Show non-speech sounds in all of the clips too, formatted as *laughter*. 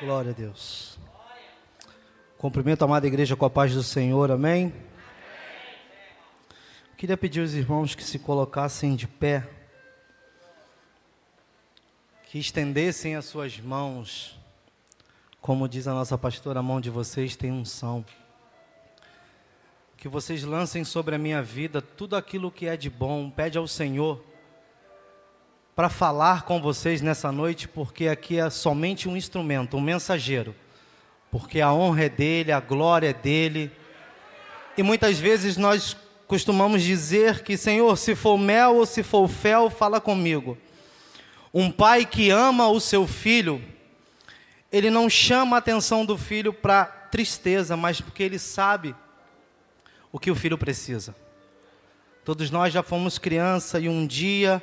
Glória a Deus. Cumprimento a amada igreja com a paz do Senhor, amém? Queria pedir aos irmãos que se colocassem de pé, que estendessem as suas mãos, como diz a nossa pastora, a mão de vocês tem unção. Que vocês lancem sobre a minha vida tudo aquilo que é de bom, pede ao Senhor para falar com vocês nessa noite, porque aqui é somente um instrumento, um mensageiro. Porque a honra é dele, a glória é dele. E muitas vezes nós costumamos dizer que, Senhor, se for mel ou se for fel, fala comigo. Um pai que ama o seu filho, ele não chama a atenção do filho para tristeza, mas porque ele sabe o que o filho precisa. Todos nós já fomos criança e um dia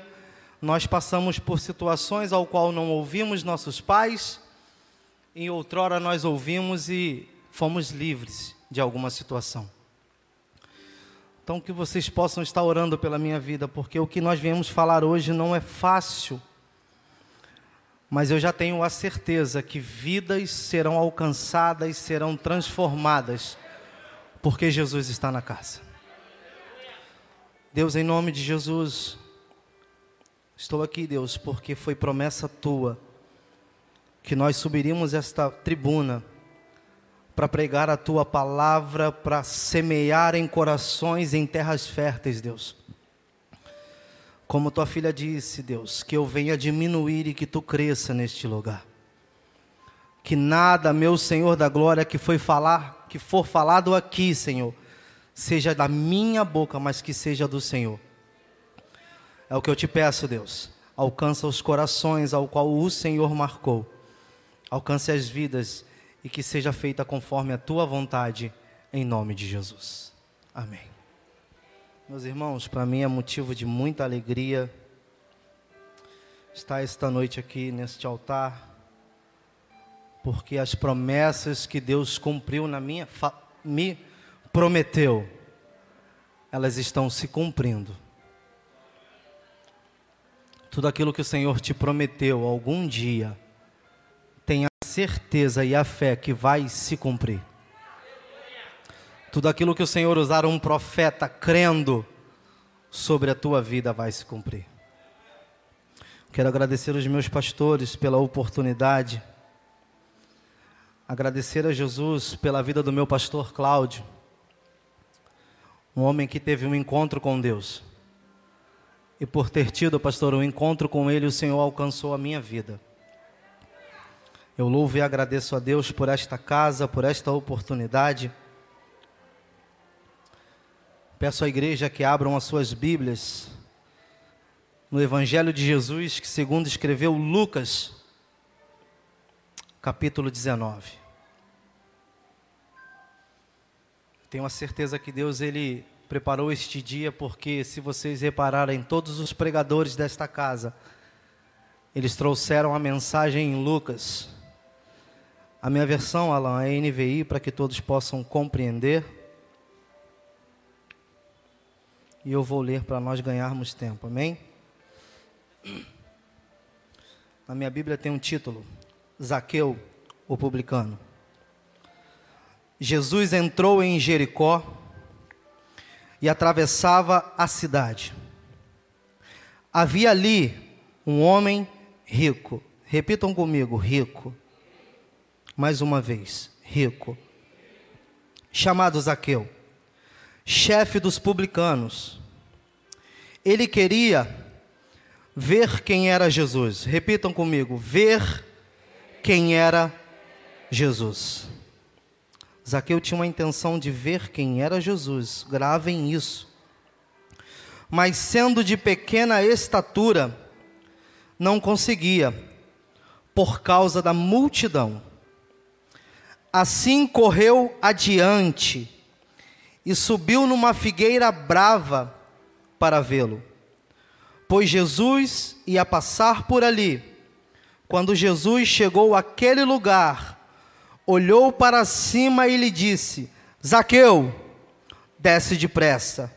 nós passamos por situações ao qual não ouvimos nossos pais, em outrora nós ouvimos e fomos livres de alguma situação. Então que vocês possam estar orando pela minha vida, porque o que nós viemos falar hoje não é fácil. Mas eu já tenho a certeza que vidas serão alcançadas, serão transformadas, porque Jesus está na casa. Deus, em nome de Jesus, Estou aqui, Deus, porque foi promessa tua que nós subiríamos esta tribuna para pregar a tua palavra, para semear em corações em terras férteis, Deus. Como tua filha disse, Deus, que eu venha diminuir e que tu cresça neste lugar. Que nada, meu Senhor da glória, que foi falar, que for falado aqui, Senhor, seja da minha boca, mas que seja do Senhor. É o que eu te peço, Deus. Alcança os corações ao qual o Senhor marcou. Alcance as vidas e que seja feita conforme a tua vontade, em nome de Jesus. Amém. Meus irmãos, para mim é motivo de muita alegria estar esta noite aqui neste altar, porque as promessas que Deus cumpriu na minha me prometeu, elas estão se cumprindo. Tudo aquilo que o Senhor te prometeu algum dia, tenha certeza e a fé que vai se cumprir. Tudo aquilo que o Senhor usar um profeta crendo sobre a tua vida vai se cumprir. Quero agradecer os meus pastores pela oportunidade. Agradecer a Jesus pela vida do meu pastor Cláudio. Um homem que teve um encontro com Deus e por ter tido, pastor, um encontro com Ele, o Senhor alcançou a minha vida. Eu louvo e agradeço a Deus por esta casa, por esta oportunidade. Peço à igreja que abram as suas Bíblias no Evangelho de Jesus, que segundo escreveu Lucas, capítulo 19. Tenho a certeza que Deus ele preparou este dia, porque se vocês repararem, todos os pregadores desta casa, eles trouxeram a mensagem em Lucas. A minha versão, Alan, é NVI, para que todos possam compreender. E eu vou ler para nós ganharmos tempo, amém? Na minha Bíblia tem um título: Zaqueu, o publicano. Jesus entrou em Jericó e atravessava a cidade. Havia ali um homem rico. Repitam comigo: rico. Mais uma vez: rico. Chamado Zaqueu, chefe dos publicanos. Ele queria ver quem era Jesus. Repitam comigo: ver quem era Jesus. Zaqueu tinha uma intenção de ver quem era Jesus, gravem isso. Mas sendo de pequena estatura, não conseguia, por causa da multidão. Assim correu adiante e subiu numa figueira brava para vê-lo. Pois Jesus ia passar por ali. Quando Jesus chegou àquele lugar, olhou para cima e lhe disse: Zaqueu, desce depressa.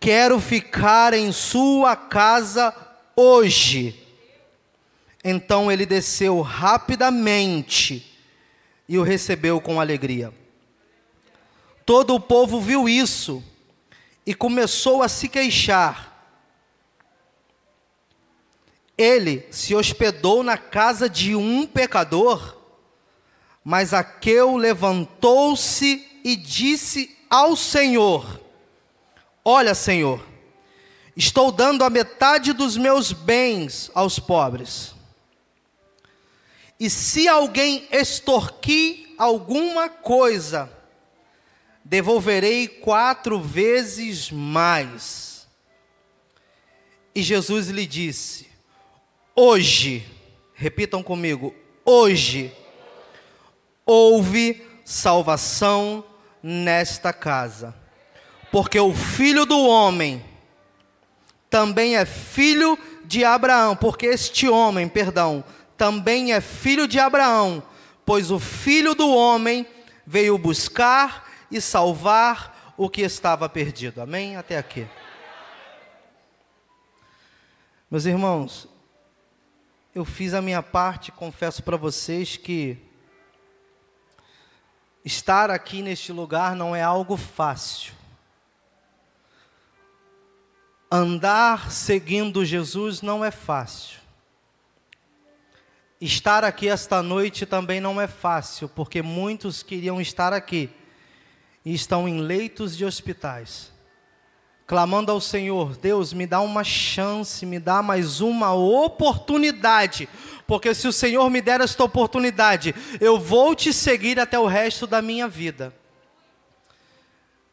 Quero ficar em sua casa hoje. Então ele desceu rapidamente e o recebeu com alegria. Todo o povo viu isso e começou a se queixar. Ele se hospedou na casa de um pecador, mas Aqueu levantou-se e disse ao Senhor: Olha, Senhor, estou dando a metade dos meus bens aos pobres. E se alguém extorquir alguma coisa, devolverei quatro vezes mais. E Jesus lhe disse: Hoje, repitam comigo, hoje, houve salvação nesta casa, porque o filho do homem também é filho de Abraão, porque este homem, perdão, também é filho de Abraão, pois o filho do homem veio buscar e salvar o que estava perdido. Amém? Até aqui. Meus irmãos, eu fiz a minha parte, confesso para vocês que estar aqui neste lugar não é algo fácil. Andar seguindo Jesus não é fácil. Estar aqui esta noite também não é fácil, porque muitos queriam estar aqui e estão em leitos de hospitais, clamando ao Senhor: Deus, me dá uma chance, me dá mais uma oportunidade, porque se o Senhor me der esta oportunidade, eu vou te seguir até o resto da minha vida.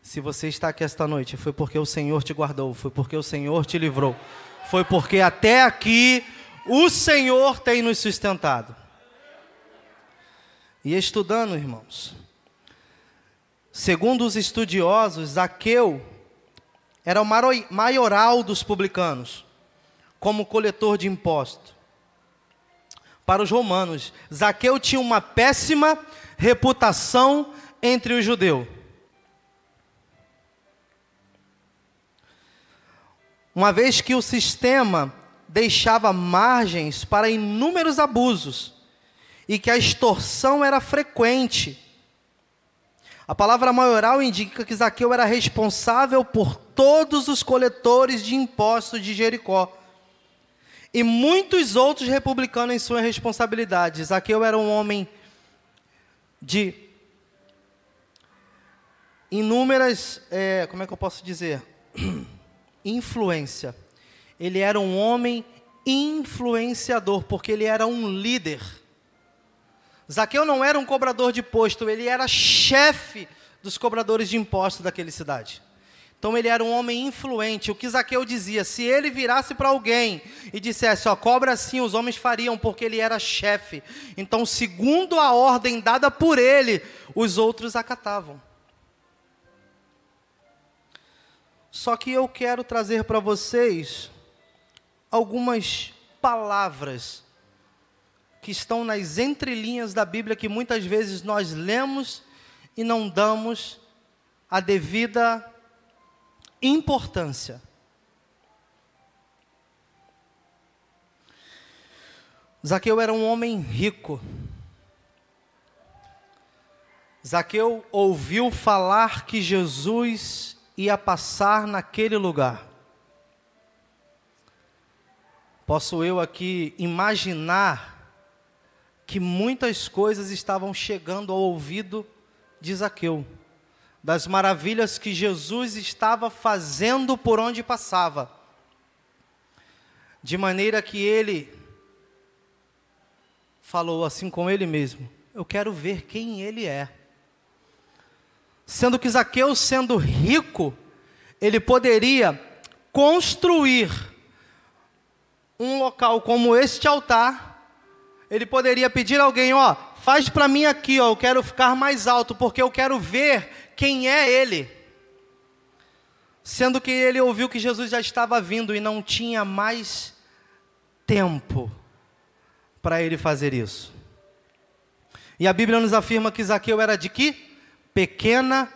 Se você está aqui esta noite, foi porque o Senhor te guardou, foi porque o Senhor te livrou, foi porque até aqui o Senhor tem nos sustentado. E estudando, irmãos, Segundo os estudiosos, Zaqueu era o maioral dos publicanos, como coletor de imposto. Para os romanos, Zaqueu tinha uma péssima reputação entre os judeus. Uma vez que o sistema deixava margens para inúmeros abusos e que a extorsão era frequente a palavra maioral indica que Zaqueu era responsável por todos os coletores de impostos de Jericó. E muitos outros republicanos em sua responsabilidade. Zaqueu era um homem de inúmeras, é, como é que eu posso dizer? *clears throat* Influência. Ele era um homem influenciador, porque ele era um líder. Zaqueu não era um cobrador de imposto, ele era chefe dos cobradores de impostos daquela cidade. Então ele era um homem influente. O que Zaqueu dizia, se ele virasse para alguém e dissesse, ó, cobra assim, os homens fariam, porque ele era chefe. Então, segundo a ordem dada por ele, os outros acatavam. Só que eu quero trazer para vocês algumas palavras que estão nas entrelinhas da Bíblia que muitas vezes nós lemos e não damos a devida importância. Zaqueu era um homem rico. Zaqueu ouviu falar que Jesus ia passar naquele lugar. Posso eu aqui imaginar que muitas coisas estavam chegando ao ouvido de Zaqueu, das maravilhas que Jesus estava fazendo por onde passava, de maneira que ele falou assim com ele mesmo: Eu quero ver quem ele é. Sendo que Zaqueu, sendo rico, ele poderia construir um local como este altar ele poderia pedir a alguém, ó, faz para mim aqui, ó, eu quero ficar mais alto, porque eu quero ver quem é ele. Sendo que ele ouviu que Jesus já estava vindo e não tinha mais tempo para ele fazer isso. E a Bíblia nos afirma que Zaqueu era de que? Pequena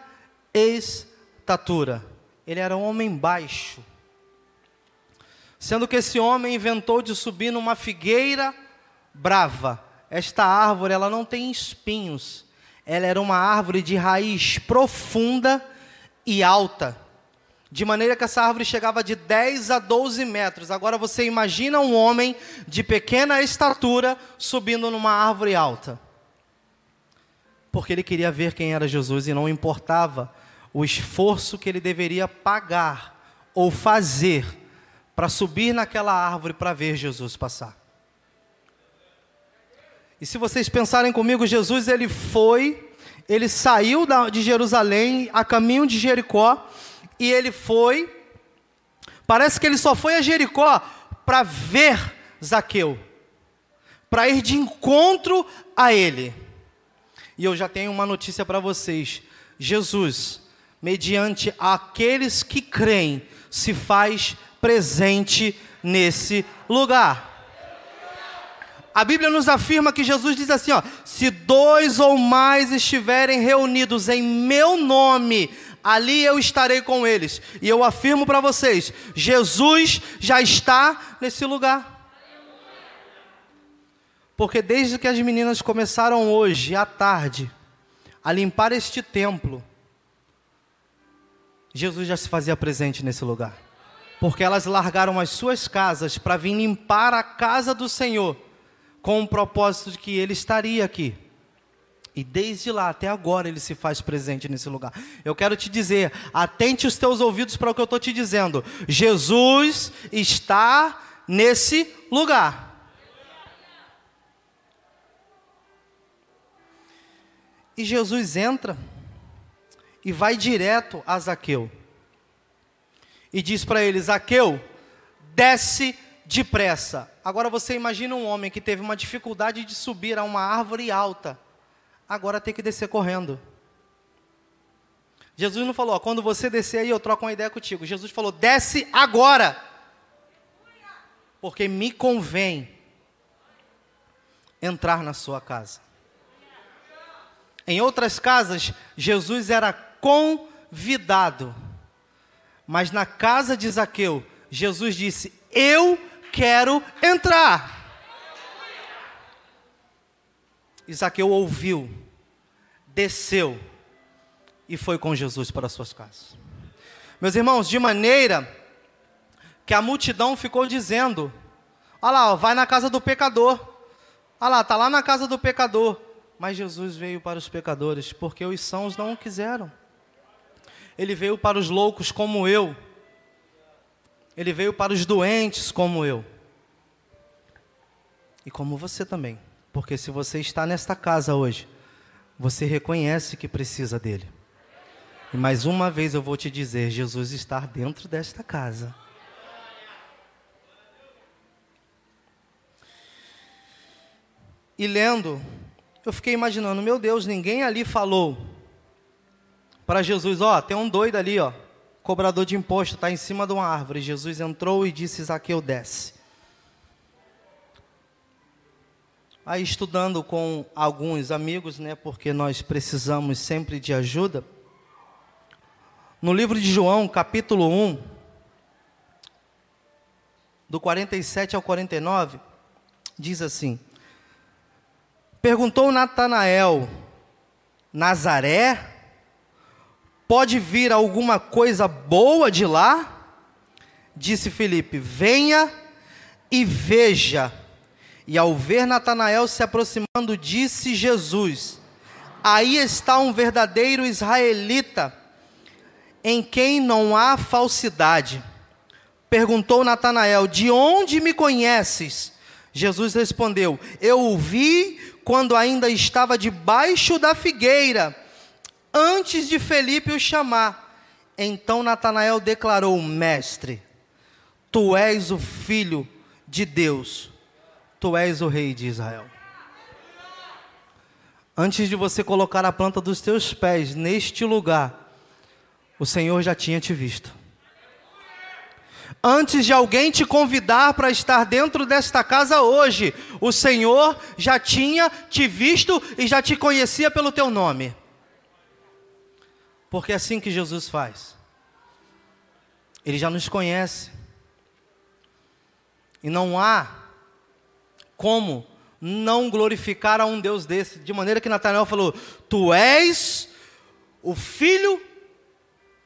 estatura. Ele era um homem baixo. Sendo que esse homem inventou de subir numa figueira brava. Esta árvore, ela não tem espinhos. Ela era uma árvore de raiz profunda e alta. De maneira que essa árvore chegava de 10 a 12 metros. Agora você imagina um homem de pequena estatura subindo numa árvore alta. Porque ele queria ver quem era Jesus e não importava o esforço que ele deveria pagar ou fazer para subir naquela árvore para ver Jesus passar. E se vocês pensarem comigo, Jesus ele foi, ele saiu de Jerusalém a caminho de Jericó e ele foi. Parece que ele só foi a Jericó para ver Zaqueu, para ir de encontro a ele. E eu já tenho uma notícia para vocês: Jesus, mediante aqueles que creem, se faz presente nesse lugar. A Bíblia nos afirma que Jesus diz assim: ó, se dois ou mais estiverem reunidos em meu nome, ali eu estarei com eles. E eu afirmo para vocês: Jesus já está nesse lugar. Porque desde que as meninas começaram hoje à tarde a limpar este templo, Jesus já se fazia presente nesse lugar. Porque elas largaram as suas casas para vir limpar a casa do Senhor com o propósito de que ele estaria aqui. E desde lá até agora ele se faz presente nesse lugar. Eu quero te dizer, atente os teus ouvidos para o que eu estou te dizendo. Jesus está nesse lugar. E Jesus entra e vai direto a Zaqueu. E diz para ele: Zaqueu, desce depressa. Agora você imagina um homem que teve uma dificuldade de subir a uma árvore alta, agora tem que descer correndo. Jesus não falou, ó, quando você descer aí eu troco uma ideia contigo. Jesus falou, desce agora. Porque me convém entrar na sua casa. Em outras casas, Jesus era convidado. Mas na casa de Zaqueu, Jesus disse: Eu quero entrar. Isaqueu ouviu, desceu e foi com Jesus para suas casas. Meus irmãos, de maneira que a multidão ficou dizendo: Olha lá, vai na casa do pecador. Olha lá, está lá na casa do pecador. Mas Jesus veio para os pecadores, porque os sãos não o quiseram. Ele veio para os loucos como eu ele veio para os doentes como eu. E como você também. Porque se você está nesta casa hoje, você reconhece que precisa dele. E mais uma vez eu vou te dizer: Jesus está dentro desta casa. E lendo, eu fiquei imaginando, meu Deus, ninguém ali falou para Jesus, ó, tem um doido ali, ó cobrador de imposto está em cima de uma árvore. Jesus entrou e disse: Zaqueu, desce. Aí, estudando com alguns amigos, né, porque nós precisamos sempre de ajuda, no livro de João, capítulo 1, do 47 ao 49, diz assim: Perguntou Natanael, Nazaré Pode vir alguma coisa boa de lá? Disse Felipe: Venha e veja. E ao ver Natanael se aproximando, disse Jesus: Aí está um verdadeiro israelita, em quem não há falsidade. Perguntou Natanael: De onde me conheces? Jesus respondeu: Eu o vi quando ainda estava debaixo da figueira antes de Felipe o chamar. Então Natanael declarou: Mestre, tu és o filho de Deus, tu és o rei de Israel. Antes de você colocar a planta dos teus pés neste lugar, o Senhor já tinha te visto. Antes de alguém te convidar para estar dentro desta casa hoje, o Senhor já tinha te visto e já te conhecia pelo teu nome. Porque é assim que Jesus faz. Ele já nos conhece. E não há como não glorificar a um Deus desse. De maneira que Natanael falou: Tu és o filho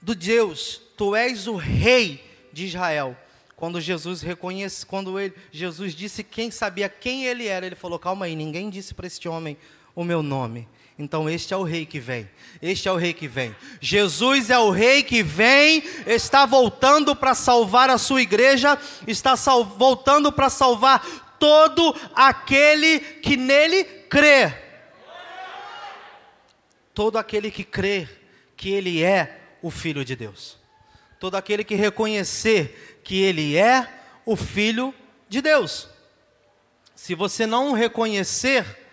do Deus, tu és o rei de Israel. Quando Jesus reconhece, quando ele, Jesus disse quem sabia quem ele era, ele falou: Calma aí, ninguém disse para este homem o meu nome. Então, este é o rei que vem. Este é o rei que vem. Jesus é o rei que vem, está voltando para salvar a sua igreja, está voltando para salvar todo aquele que nele crê. Todo aquele que crê que ele é o filho de Deus. Todo aquele que reconhecer que ele é o filho de Deus. Se você não reconhecer,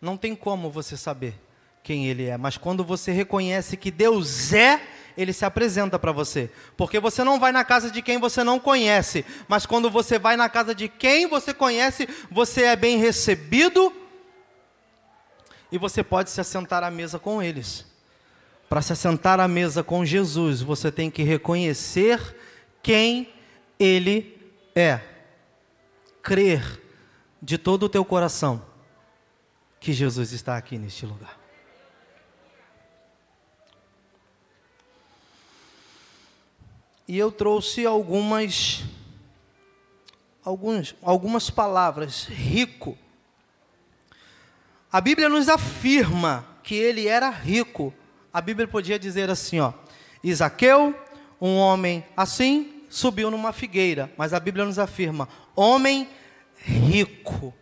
não tem como você saber quem ele é, mas quando você reconhece que Deus é, ele se apresenta para você. Porque você não vai na casa de quem você não conhece, mas quando você vai na casa de quem você conhece, você é bem recebido e você pode se assentar à mesa com eles. Para se assentar à mesa com Jesus, você tem que reconhecer quem ele é. Crer de todo o teu coração que Jesus está aqui neste lugar. E eu trouxe algumas alguns, algumas palavras, rico. A Bíblia nos afirma que ele era rico. A Bíblia podia dizer assim, ó: Isaqueu, um homem assim, subiu numa figueira, mas a Bíblia nos afirma: homem rico.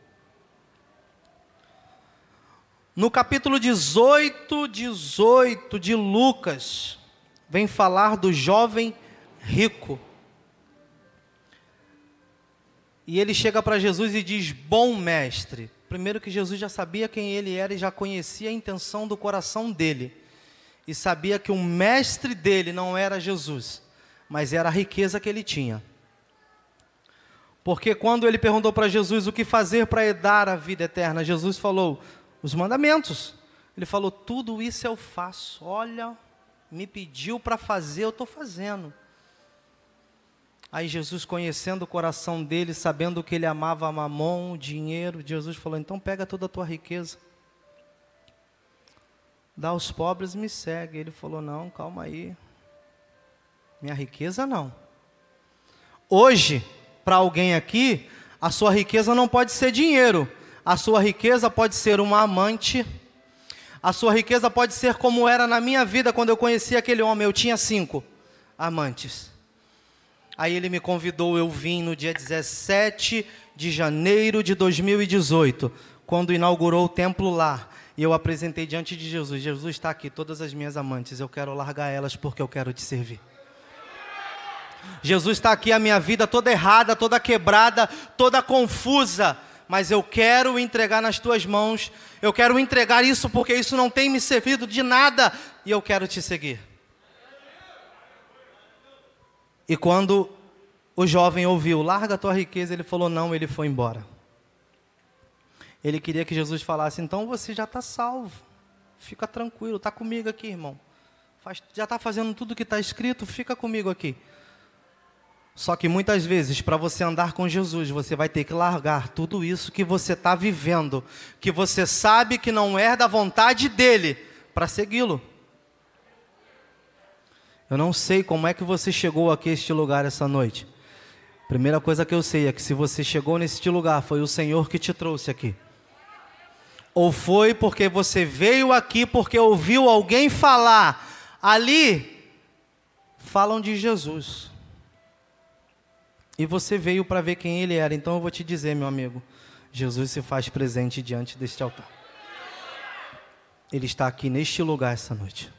No capítulo 18, 18 de Lucas, vem falar do jovem rico. E ele chega para Jesus e diz: Bom mestre. Primeiro, que Jesus já sabia quem ele era e já conhecia a intenção do coração dele. E sabia que o mestre dele não era Jesus, mas era a riqueza que ele tinha. Porque quando ele perguntou para Jesus o que fazer para herdar a vida eterna, Jesus falou: os mandamentos. Ele falou: tudo isso eu faço. Olha, me pediu para fazer, eu estou fazendo. Aí Jesus, conhecendo o coração dele, sabendo que ele amava mamon, dinheiro, Jesus falou: então pega toda a tua riqueza, dá aos pobres e me segue. Ele falou: não, calma aí, minha riqueza não. Hoje, para alguém aqui, a sua riqueza não pode ser dinheiro, a sua riqueza pode ser uma amante. A sua riqueza pode ser como era na minha vida quando eu conheci aquele homem. Eu tinha cinco amantes. Aí ele me convidou, eu vim no dia 17 de janeiro de 2018, quando inaugurou o templo lá. E eu apresentei diante de Jesus: Jesus está aqui, todas as minhas amantes, eu quero largar elas porque eu quero te servir. Jesus está aqui, a minha vida toda errada, toda quebrada, toda confusa mas eu quero entregar nas tuas mãos, eu quero entregar isso porque isso não tem me servido de nada e eu quero te seguir. E quando o jovem ouviu, larga a tua riqueza, ele falou não, ele foi embora. Ele queria que Jesus falasse, então você já está salvo, fica tranquilo, está comigo aqui, irmão. Já está fazendo tudo o que está escrito, fica comigo aqui. Só que muitas vezes, para você andar com Jesus, você vai ter que largar tudo isso que você está vivendo, que você sabe que não é da vontade dele, para segui-lo. Eu não sei como é que você chegou aqui a este lugar essa noite. Primeira coisa que eu sei é que se você chegou neste lugar, foi o Senhor que te trouxe aqui. Ou foi porque você veio aqui porque ouviu alguém falar. Ali falam de Jesus. E você veio para ver quem ele era. Então eu vou te dizer, meu amigo, Jesus se faz presente diante deste altar. Ele está aqui neste lugar essa noite.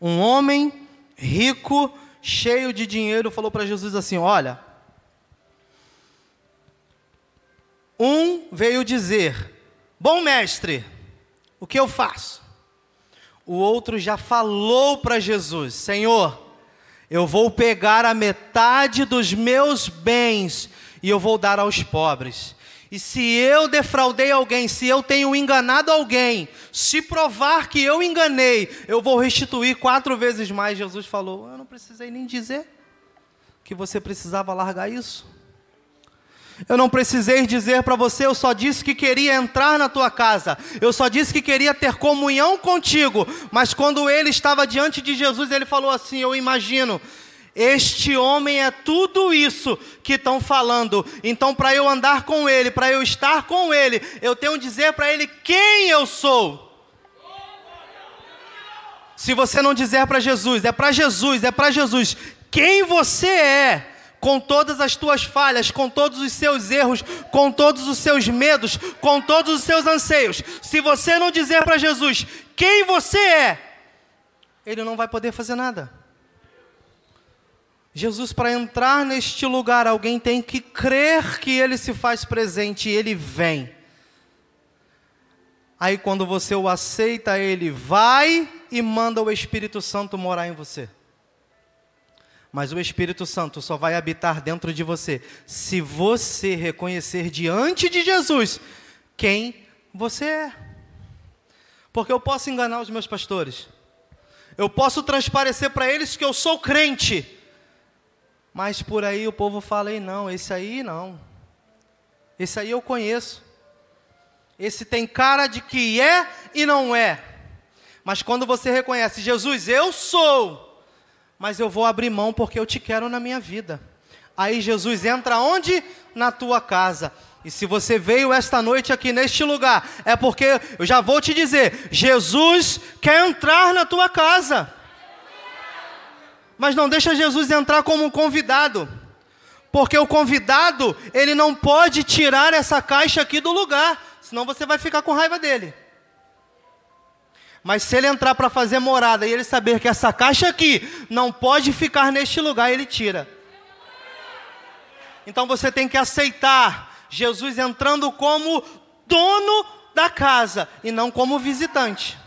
Um homem rico, cheio de dinheiro, falou para Jesus assim: Olha, um veio dizer: Bom mestre, o que eu faço? O outro já falou para Jesus: Senhor, eu vou pegar a metade dos meus bens e eu vou dar aos pobres. E se eu defraudei alguém, se eu tenho enganado alguém, se provar que eu enganei, eu vou restituir quatro vezes mais. Jesus falou: Eu não precisei nem dizer que você precisava largar isso. Eu não precisei dizer para você, eu só disse que queria entrar na tua casa. Eu só disse que queria ter comunhão contigo. Mas quando ele estava diante de Jesus, ele falou assim: Eu imagino, este homem é tudo isso que estão falando. Então, para eu andar com ele, para eu estar com ele, eu tenho que dizer para ele quem eu sou. Se você não dizer para Jesus, é para Jesus, é para Jesus, quem você é com todas as tuas falhas, com todos os seus erros, com todos os seus medos, com todos os seus anseios. Se você não dizer para Jesus quem você é, ele não vai poder fazer nada. Jesus, para entrar neste lugar, alguém tem que crer que ele se faz presente e ele vem. Aí, quando você o aceita, ele vai e manda o Espírito Santo morar em você. Mas o Espírito Santo só vai habitar dentro de você se você reconhecer diante de Jesus quem você é. Porque eu posso enganar os meus pastores, eu posso transparecer para eles que eu sou crente, mas por aí o povo fala: Ei, não, esse aí não, esse aí eu conheço, esse tem cara de que é e não é. Mas quando você reconhece, Jesus, eu sou, mas eu vou abrir mão porque eu te quero na minha vida. Aí Jesus entra onde? Na tua casa. E se você veio esta noite aqui neste lugar, é porque eu já vou te dizer: Jesus quer entrar na tua casa. Mas não deixa Jesus entrar como um convidado. Porque o convidado, ele não pode tirar essa caixa aqui do lugar, senão você vai ficar com raiva dele. Mas se ele entrar para fazer morada e ele saber que essa caixa aqui não pode ficar neste lugar, ele tira. Então você tem que aceitar Jesus entrando como dono da casa e não como visitante.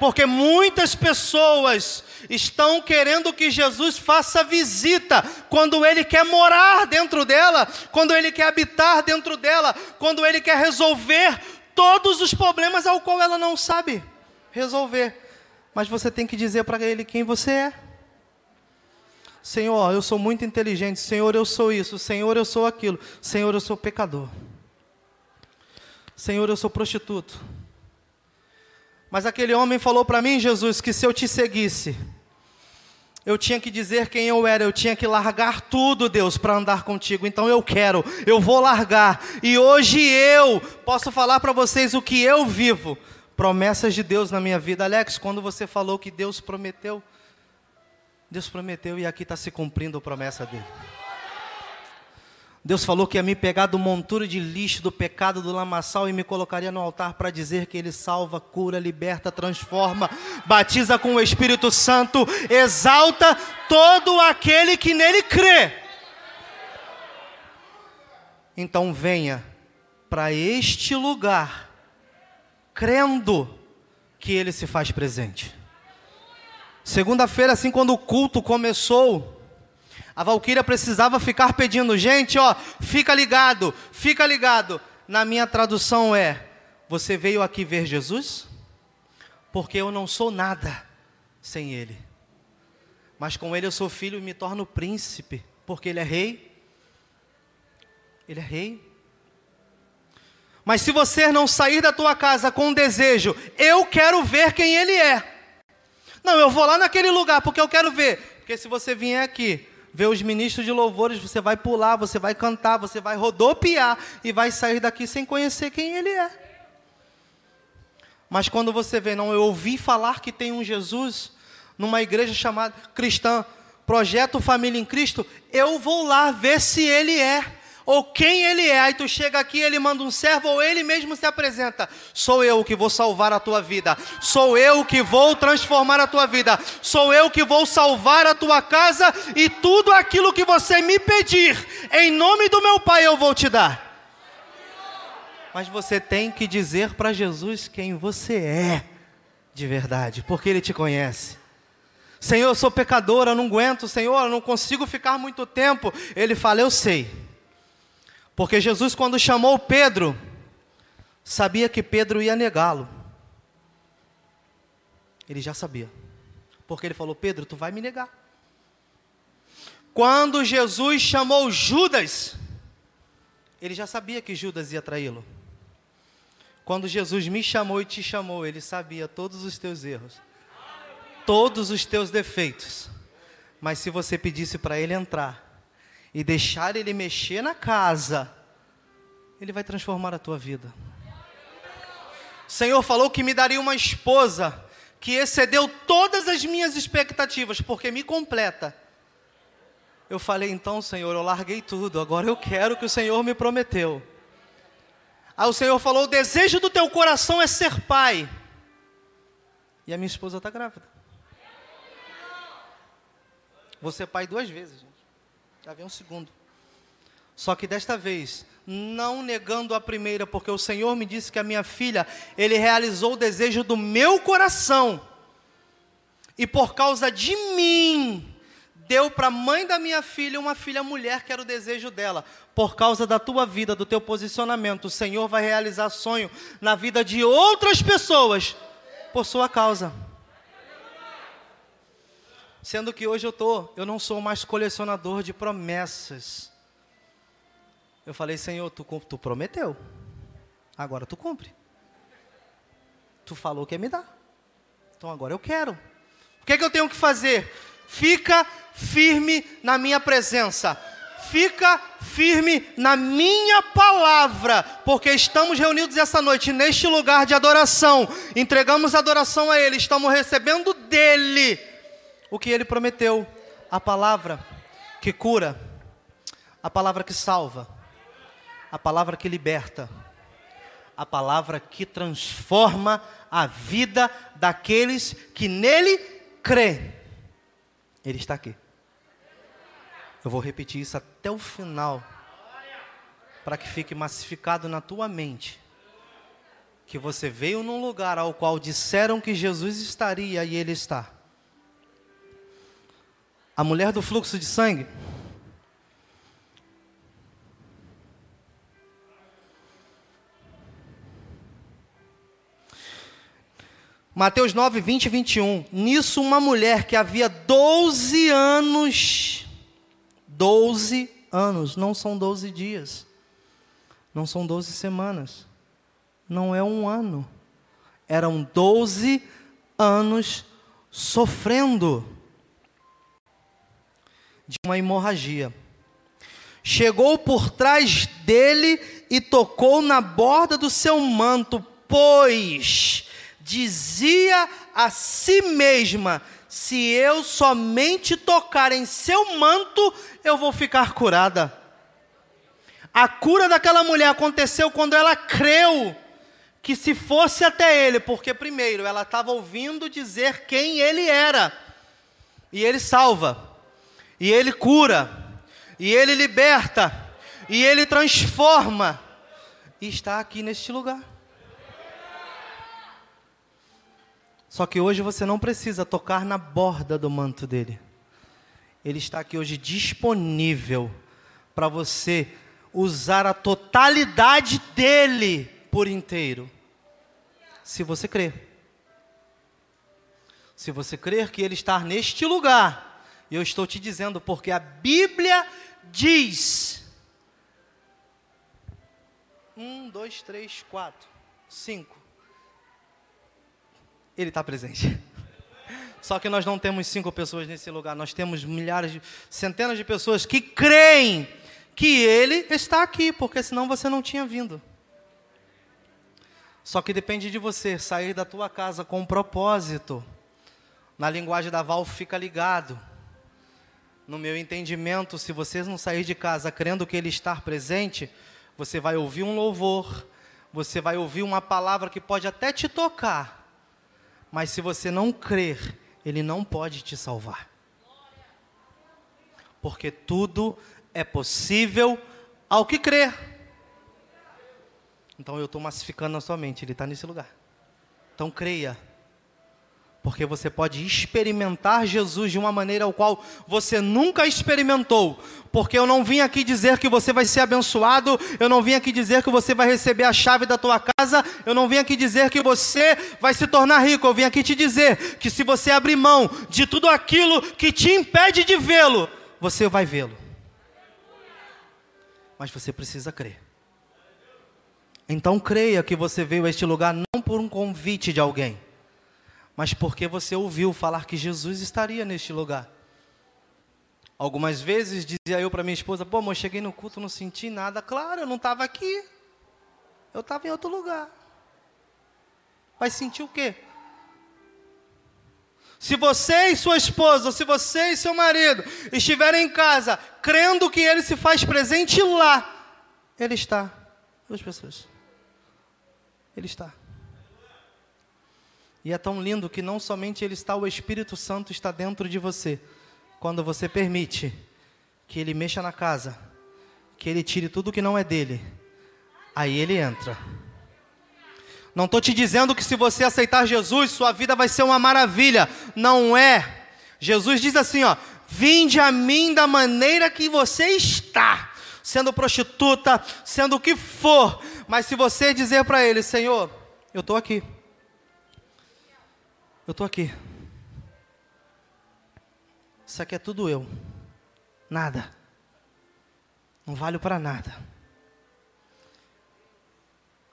Porque muitas pessoas estão querendo que Jesus faça visita quando ele quer morar dentro dela, quando ele quer habitar dentro dela, quando ele quer resolver todos os problemas ao qual ela não sabe resolver. Mas você tem que dizer para ele quem você é. Senhor, eu sou muito inteligente. Senhor, eu sou isso. Senhor, eu sou aquilo. Senhor, eu sou pecador. Senhor, eu sou prostituto. Mas aquele homem falou para mim, Jesus, que se eu te seguisse, eu tinha que dizer quem eu era, eu tinha que largar tudo, Deus, para andar contigo. Então eu quero, eu vou largar. E hoje eu posso falar para vocês o que eu vivo promessas de Deus na minha vida. Alex, quando você falou que Deus prometeu, Deus prometeu e aqui está se cumprindo a promessa dele. Deus falou que ia me pegar do monturo de lixo, do pecado, do lamaçal e me colocaria no altar para dizer que Ele salva, cura, liberta, transforma, batiza com o Espírito Santo, exalta todo aquele que nele crê. Então venha para este lugar crendo que ele se faz presente. Segunda-feira, assim, quando o culto começou, a Valquíria precisava ficar pedindo, gente, ó, fica ligado, fica ligado. Na minha tradução é: Você veio aqui ver Jesus? Porque eu não sou nada sem Ele. Mas com Ele eu sou filho e me torno príncipe, porque Ele é rei. Ele é rei. Mas se você não sair da tua casa com um desejo, eu quero ver quem ele é. Não, eu vou lá naquele lugar porque eu quero ver. Porque se você vier aqui, ver os ministros de louvores, você vai pular, você vai cantar, você vai rodopiar e vai sair daqui sem conhecer quem ele é. Mas quando você vê, não, eu ouvi falar que tem um Jesus numa igreja chamada cristã, Projeto Família em Cristo, eu vou lá ver se ele é ou quem ele é. Aí tu chega aqui, ele manda um servo, ou ele mesmo se apresenta: Sou eu que vou salvar a tua vida, sou eu que vou transformar a tua vida, sou eu que vou salvar a tua casa e tudo aquilo que você me pedir, em nome do meu Pai eu vou te dar. Mas você tem que dizer para Jesus quem você é de verdade, porque Ele te conhece. Senhor, eu sou pecador, eu não aguento, Senhor, eu não consigo ficar muito tempo. Ele fala, eu sei. Porque Jesus, quando chamou Pedro, sabia que Pedro ia negá-lo. Ele já sabia. Porque ele falou: Pedro, tu vai me negar. Quando Jesus chamou Judas, Ele já sabia que Judas ia traí-lo. Quando Jesus me chamou e te chamou, ele sabia todos os teus erros, todos os teus defeitos. Mas se você pedisse para ele entrar e deixar ele mexer na casa, ele vai transformar a tua vida. O Senhor falou que me daria uma esposa que excedeu todas as minhas expectativas, porque me completa. Eu falei, então, Senhor, eu larguei tudo, agora eu quero o que o Senhor me prometeu. Aí o Senhor falou: o desejo do teu coração é ser pai. E a minha esposa está grávida. Ser pai duas vezes, vem um segundo. Só que desta vez, não negando a primeira, porque o Senhor me disse que a minha filha, Ele realizou o desejo do meu coração. E por causa de mim, deu para a mãe da minha filha uma filha mulher, que era o desejo dela. Por causa da tua vida, do teu posicionamento, o Senhor vai realizar sonho na vida de outras pessoas, por sua causa. Sendo que hoje eu tô, eu não sou mais colecionador de promessas. Eu falei, Senhor, tu, tu prometeu, agora tu cumpre. Tu falou que ia me dar, então agora eu quero. O que, é que eu tenho que fazer? Fica firme na minha presença. Fica firme na minha palavra, porque estamos reunidos essa noite neste lugar de adoração. Entregamos adoração a Ele, estamos recebendo dele o que Ele prometeu, a palavra que cura, a palavra que salva, a palavra que liberta, a palavra que transforma a vida daqueles que nele crê. Ele está aqui. Eu vou repetir isso até o final, para que fique massificado na tua mente. Que você veio num lugar ao qual disseram que Jesus estaria e ele está. A mulher do fluxo de sangue. Mateus 9, 20 e 21. Nisso, uma mulher que havia 12 anos, 12 anos, não são 12 dias, não são 12 semanas, não é um ano, eram 12 anos sofrendo de uma hemorragia. Chegou por trás dele e tocou na borda do seu manto, pois dizia a si mesma: se eu somente tocar em seu manto, eu vou ficar curada. A cura daquela mulher aconteceu quando ela creu que se fosse até ele, porque primeiro ela estava ouvindo dizer quem ele era, e ele salva, e ele cura, e ele liberta, e ele transforma, e está aqui neste lugar. Só que hoje você não precisa tocar na borda do manto dele. Ele está aqui hoje disponível para você usar a totalidade dele por inteiro. Se você crer. Se você crer que ele está neste lugar, e eu estou te dizendo porque a Bíblia diz. Um, dois, três, quatro, cinco. Ele está presente. Só que nós não temos cinco pessoas nesse lugar, nós temos milhares, de, centenas de pessoas que creem que Ele está aqui, porque senão você não tinha vindo. Só que depende de você sair da tua casa com um propósito. Na linguagem da Val, fica ligado. No meu entendimento, se você não sair de casa crendo que Ele está presente, você vai ouvir um louvor, você vai ouvir uma palavra que pode até te tocar, mas se você não crer, Ele não pode te salvar. Porque tudo é possível ao que crer. Então eu estou massificando na sua mente, Ele está nesse lugar. Então creia porque você pode experimentar Jesus de uma maneira ao qual você nunca experimentou. Porque eu não vim aqui dizer que você vai ser abençoado, eu não vim aqui dizer que você vai receber a chave da tua casa, eu não vim aqui dizer que você vai se tornar rico, eu vim aqui te dizer que se você abrir mão de tudo aquilo que te impede de vê-lo, você vai vê-lo. Mas você precisa crer. Então creia que você veio a este lugar não por um convite de alguém, mas porque você ouviu falar que Jesus estaria neste lugar. Algumas vezes dizia eu para minha esposa: pô, eu cheguei no culto, não senti nada. Claro, eu não estava aqui. Eu estava em outro lugar. Vai sentir o quê? Se você e sua esposa, se você e seu marido estiverem em casa, crendo que ele se faz presente lá, ele está. Duas pessoas. Ele está. E é tão lindo que não somente ele está, o Espírito Santo está dentro de você. Quando você permite que ele mexa na casa, que ele tire tudo que não é dele, aí ele entra. Não estou te dizendo que se você aceitar Jesus, sua vida vai ser uma maravilha. Não é. Jesus diz assim, ó: Vinde a mim da maneira que você está, sendo prostituta, sendo o que for. Mas se você dizer para ele, Senhor, eu estou aqui. Eu estou aqui. Isso aqui é tudo eu. Nada. Não valho para nada.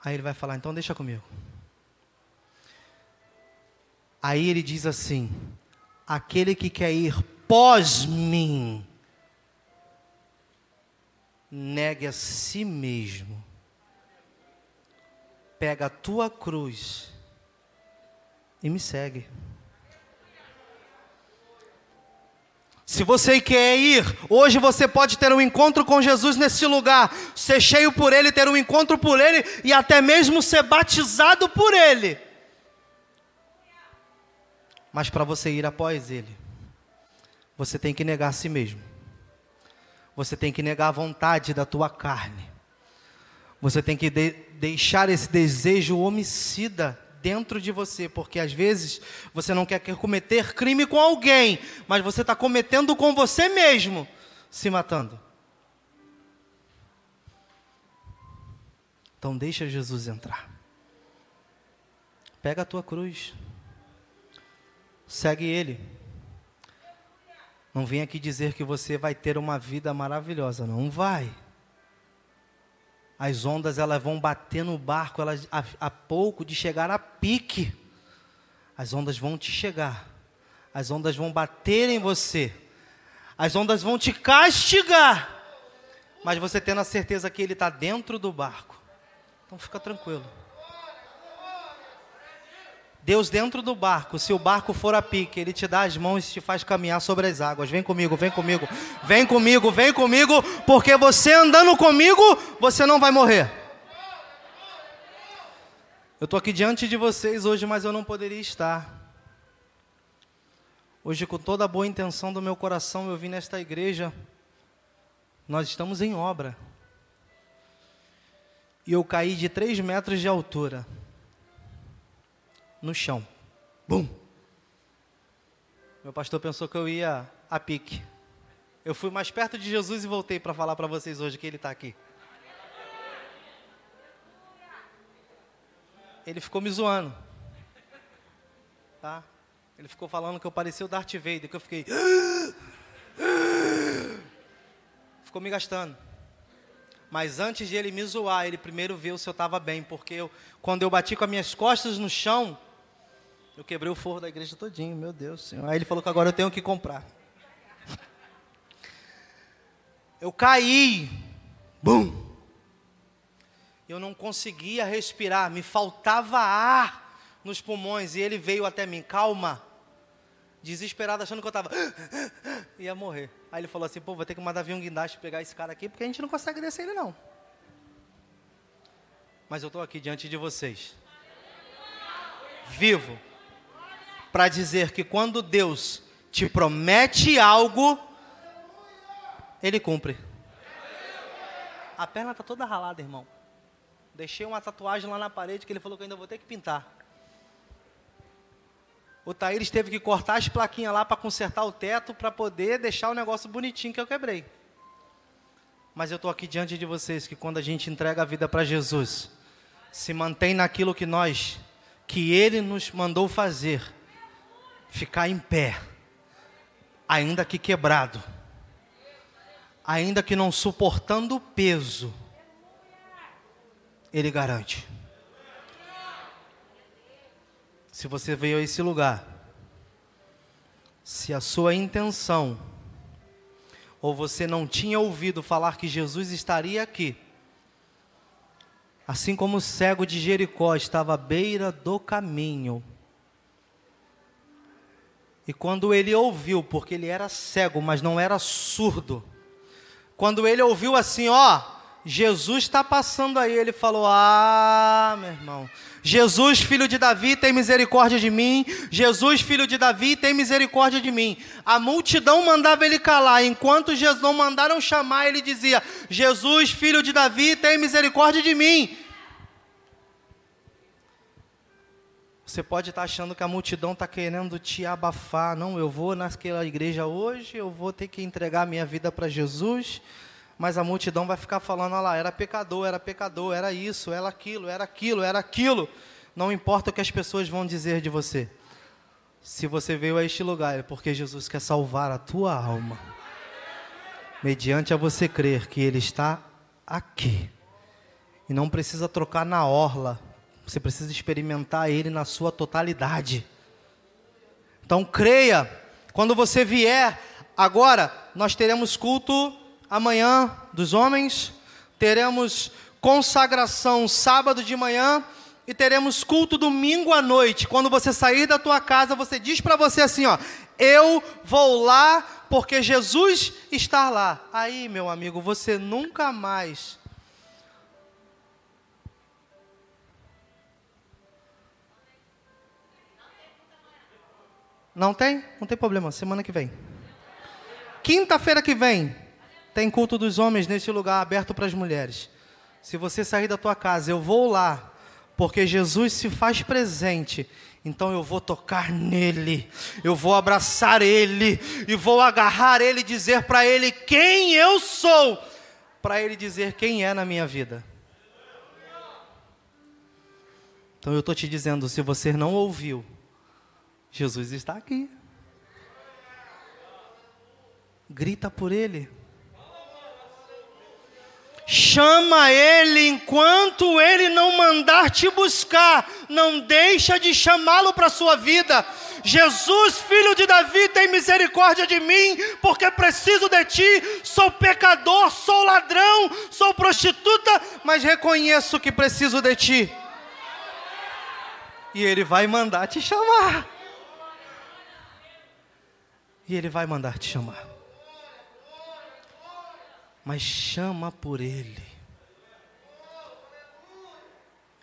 Aí ele vai falar: então deixa comigo. Aí ele diz assim: aquele que quer ir pós mim, negue a si mesmo, pega a tua cruz e me segue. Se você quer ir, hoje você pode ter um encontro com Jesus nesse lugar, ser cheio por Ele, ter um encontro por Ele e até mesmo ser batizado por Ele. Mas para você ir após Ele, você tem que negar a si mesmo. Você tem que negar a vontade da tua carne. Você tem que de deixar esse desejo homicida dentro de você, porque às vezes você não quer cometer crime com alguém, mas você está cometendo com você mesmo, se matando. Então deixa Jesus entrar. Pega a tua cruz. Segue ele. Não vem aqui dizer que você vai ter uma vida maravilhosa, não vai. As ondas elas vão bater no barco elas, a, a pouco de chegar a pique. As ondas vão te chegar. As ondas vão bater em você. As ondas vão te castigar. Mas você tendo a certeza que Ele está dentro do barco. Então fica tranquilo. Deus dentro do barco, se o barco for a pique, Ele te dá as mãos e te faz caminhar sobre as águas. Vem comigo, vem comigo, vem comigo, vem comigo, porque você andando comigo, você não vai morrer. Eu estou aqui diante de vocês hoje, mas eu não poderia estar. Hoje, com toda a boa intenção do meu coração, eu vim nesta igreja. Nós estamos em obra. E eu caí de três metros de altura no chão. Bum! Meu pastor pensou que eu ia a pique. Eu fui mais perto de Jesus e voltei para falar para vocês hoje que ele está aqui. Ele ficou me zoando. Tá? Ele ficou falando que eu parecia o Darth Vader, que eu fiquei. Ficou me gastando. Mas antes de ele me zoar, ele primeiro viu se eu estava bem, porque eu, quando eu bati com as minhas costas no chão, eu quebrei o forro da igreja todinho, meu Deus Senhor. Aí ele falou que agora eu tenho que comprar. Eu caí. Bum! Eu não conseguia respirar, me faltava ar nos pulmões e ele veio até mim, calma. Desesperado, achando que eu estava *gasps* ia morrer. Aí ele falou assim: "Pô, vou ter que mandar vir um guindaste pegar esse cara aqui, porque a gente não consegue descer ele não". Mas eu estou aqui diante de vocês. Vivo para dizer que quando Deus te promete algo, Ele cumpre. A perna está toda ralada, irmão. Deixei uma tatuagem lá na parede que ele falou que ainda vou ter que pintar. O Taíris teve que cortar as plaquinhas lá para consertar o teto para poder deixar o negócio bonitinho que eu quebrei. Mas eu estou aqui diante de vocês que quando a gente entrega a vida para Jesus, se mantém naquilo que nós, que Ele nos mandou fazer, ficar em pé, ainda que quebrado, ainda que não suportando o peso, Ele garante. Se você veio a esse lugar, se a sua intenção, ou você não tinha ouvido falar que Jesus estaria aqui, assim como o cego de Jericó estava à beira do caminho, e quando ele ouviu, porque ele era cego, mas não era surdo, quando ele ouviu assim, ó, Jesus está passando aí, ele falou: Ah, meu irmão, Jesus, filho de Davi, tem misericórdia de mim. Jesus, filho de Davi, tem misericórdia de mim. A multidão mandava ele calar, enquanto Jesus não mandaram chamar, ele dizia: Jesus, filho de Davi, tem misericórdia de mim. Você pode estar achando que a multidão está querendo te abafar. Não, eu vou naquela igreja hoje, eu vou ter que entregar minha vida para Jesus. Mas a multidão vai ficar falando, olha lá, era pecador, era pecador, era isso, era aquilo, era aquilo, era aquilo. Não importa o que as pessoas vão dizer de você. Se você veio a este lugar, é porque Jesus quer salvar a tua alma. Mediante a você crer que Ele está aqui. E não precisa trocar na orla você precisa experimentar Ele na sua totalidade. Então creia, quando você vier, agora nós teremos culto amanhã dos homens, teremos consagração sábado de manhã e teremos culto domingo à noite. Quando você sair da tua casa, você diz para você assim, ó: "Eu vou lá porque Jesus está lá". Aí, meu amigo, você nunca mais Não tem? Não tem problema, semana que vem. Quinta-feira que vem, tem culto dos homens neste lugar aberto para as mulheres. Se você sair da tua casa, eu vou lá, porque Jesus se faz presente. Então eu vou tocar nele, eu vou abraçar ele, e vou agarrar ele e dizer para ele quem eu sou, para ele dizer quem é na minha vida. Então eu estou te dizendo, se você não ouviu, Jesus está aqui. Grita por Ele. Chama Ele enquanto Ele não mandar te buscar. Não deixa de chamá-lo para a sua vida. Jesus, filho de Davi, tem misericórdia de mim, porque preciso de ti. Sou pecador, sou ladrão, sou prostituta, mas reconheço que preciso de ti. E Ele vai mandar te chamar. E Ele vai mandar te chamar. Mas chama por Ele.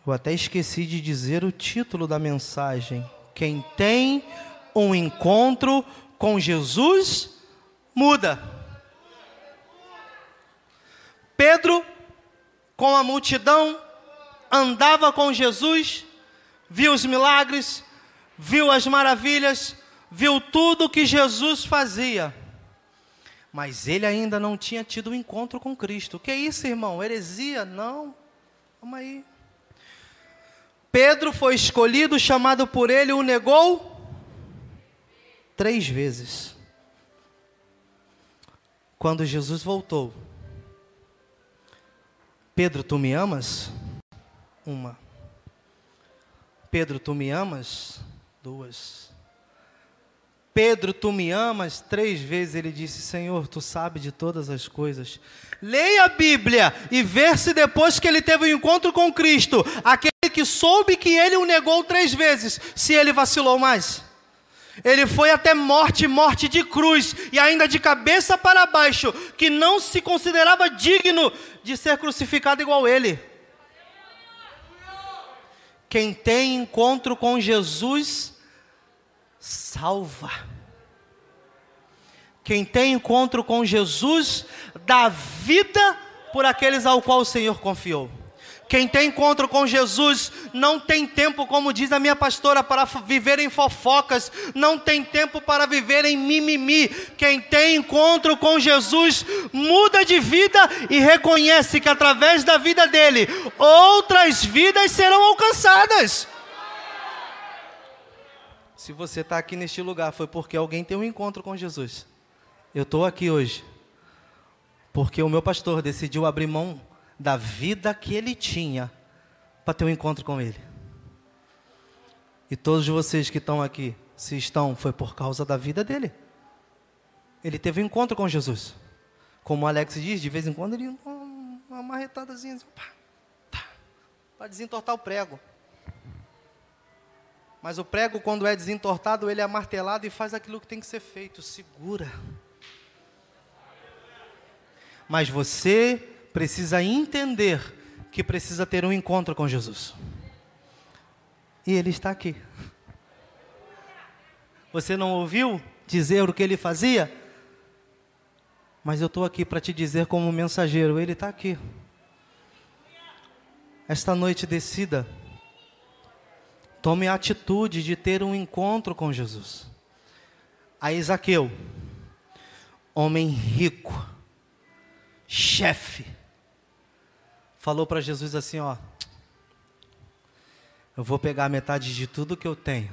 Eu até esqueci de dizer o título da mensagem. Quem tem um encontro com Jesus, muda. Pedro, com a multidão, andava com Jesus, viu os milagres, viu as maravilhas, viu tudo o que Jesus fazia, mas ele ainda não tinha tido um encontro com Cristo. O que isso, irmão? Heresia? Não. Vamos aí. Pedro foi escolhido, chamado por ele, o negou três vezes. Quando Jesus voltou, Pedro, tu me amas? Uma. Pedro, tu me amas? Duas. Pedro, tu me amas? Três vezes ele disse: Senhor, tu sabe de todas as coisas. Leia a Bíblia e vê se depois que ele teve o um encontro com Cristo, aquele que soube que ele o negou três vezes, se ele vacilou mais. Ele foi até morte, morte de cruz, e ainda de cabeça para baixo, que não se considerava digno de ser crucificado igual ele. Quem tem encontro com Jesus, salva. Quem tem encontro com Jesus, dá vida por aqueles ao qual o Senhor confiou. Quem tem encontro com Jesus não tem tempo, como diz a minha pastora, para viver em fofocas, não tem tempo para viver em mimimi. Quem tem encontro com Jesus muda de vida e reconhece que através da vida dele outras vidas serão alcançadas. Se você está aqui neste lugar, foi porque alguém tem um encontro com Jesus. Eu estou aqui hoje porque o meu pastor decidiu abrir mão da vida que ele tinha para ter um encontro com Ele. E todos vocês que estão aqui, se estão, foi por causa da vida dele. Ele teve um encontro com Jesus. Como o Alex diz, de vez em quando ele uma marretadazinha assim, para desentortar o prego. Mas o prego, quando é desentortado, ele é martelado e faz aquilo que tem que ser feito, segura. Mas você precisa entender que precisa ter um encontro com Jesus. E ele está aqui. Você não ouviu dizer o que ele fazia? Mas eu estou aqui para te dizer como mensageiro, ele está aqui. Esta noite decida. Tome a atitude de ter um encontro com Jesus. A Isaqueu, homem rico, chefe, falou para Jesus assim: Ó, eu vou pegar metade de tudo que eu tenho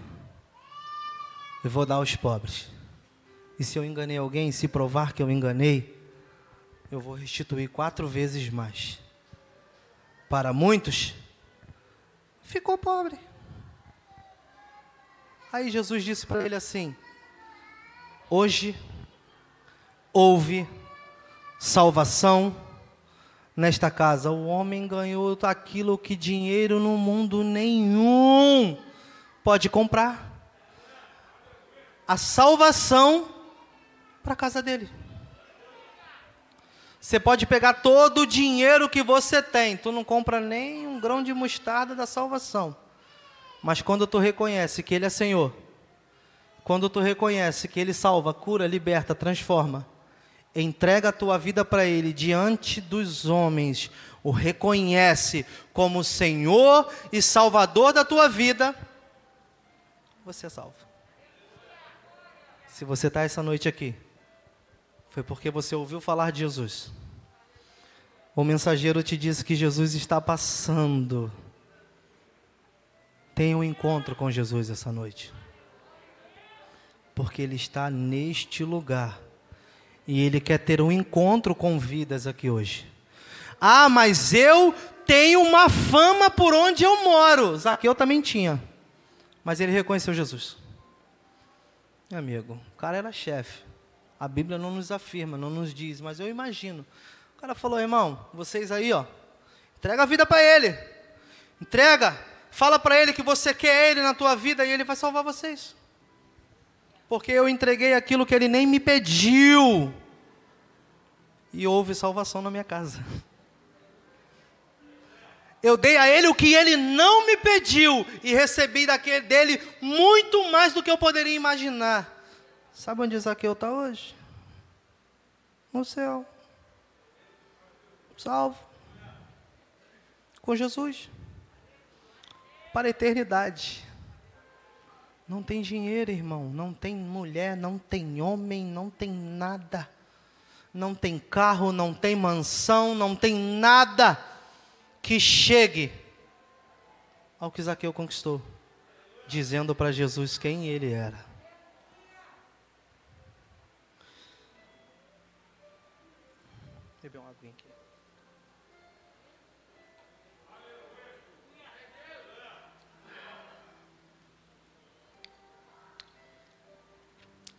e vou dar aos pobres. E se eu enganei alguém, se provar que eu enganei, eu vou restituir quatro vezes mais. Para muitos, ficou pobre. Aí Jesus disse para ele assim: Hoje houve salvação nesta casa. O homem ganhou aquilo que dinheiro no mundo nenhum pode comprar. A salvação para a casa dele. Você pode pegar todo o dinheiro que você tem, tu não compra nem um grão de mostarda da salvação. Mas quando tu reconhece que Ele é Senhor, quando tu reconhece que Ele salva, cura, liberta, transforma, entrega a tua vida para Ele diante dos homens, o reconhece como Senhor e Salvador da tua vida, você é salvo. Se você está essa noite aqui, foi porque você ouviu falar de Jesus. O mensageiro te disse que Jesus está passando. Tenha um encontro com Jesus essa noite. Porque Ele está neste lugar e ele quer ter um encontro com vidas aqui hoje. Ah, mas eu tenho uma fama por onde eu moro. Zaqueu também tinha. Mas ele reconheceu Jesus. Meu amigo, o cara era chefe. A Bíblia não nos afirma, não nos diz, mas eu imagino. O cara falou, irmão, vocês aí, ó, entrega a vida para ele. Entrega, fala para ele que você quer ele na tua vida e ele vai salvar vocês porque eu entreguei aquilo que ele nem me pediu. E houve salvação na minha casa. Eu dei a ele o que ele não me pediu e recebi daquele, dele muito mais do que eu poderia imaginar. Sabe onde Zaqueu está hoje? No céu. Salvo. Com Jesus. Para a eternidade. Não tem dinheiro, irmão, não tem mulher, não tem homem, não tem nada. Não tem carro, não tem mansão, não tem nada que chegue ao que Zaqueu conquistou, dizendo para Jesus quem ele era.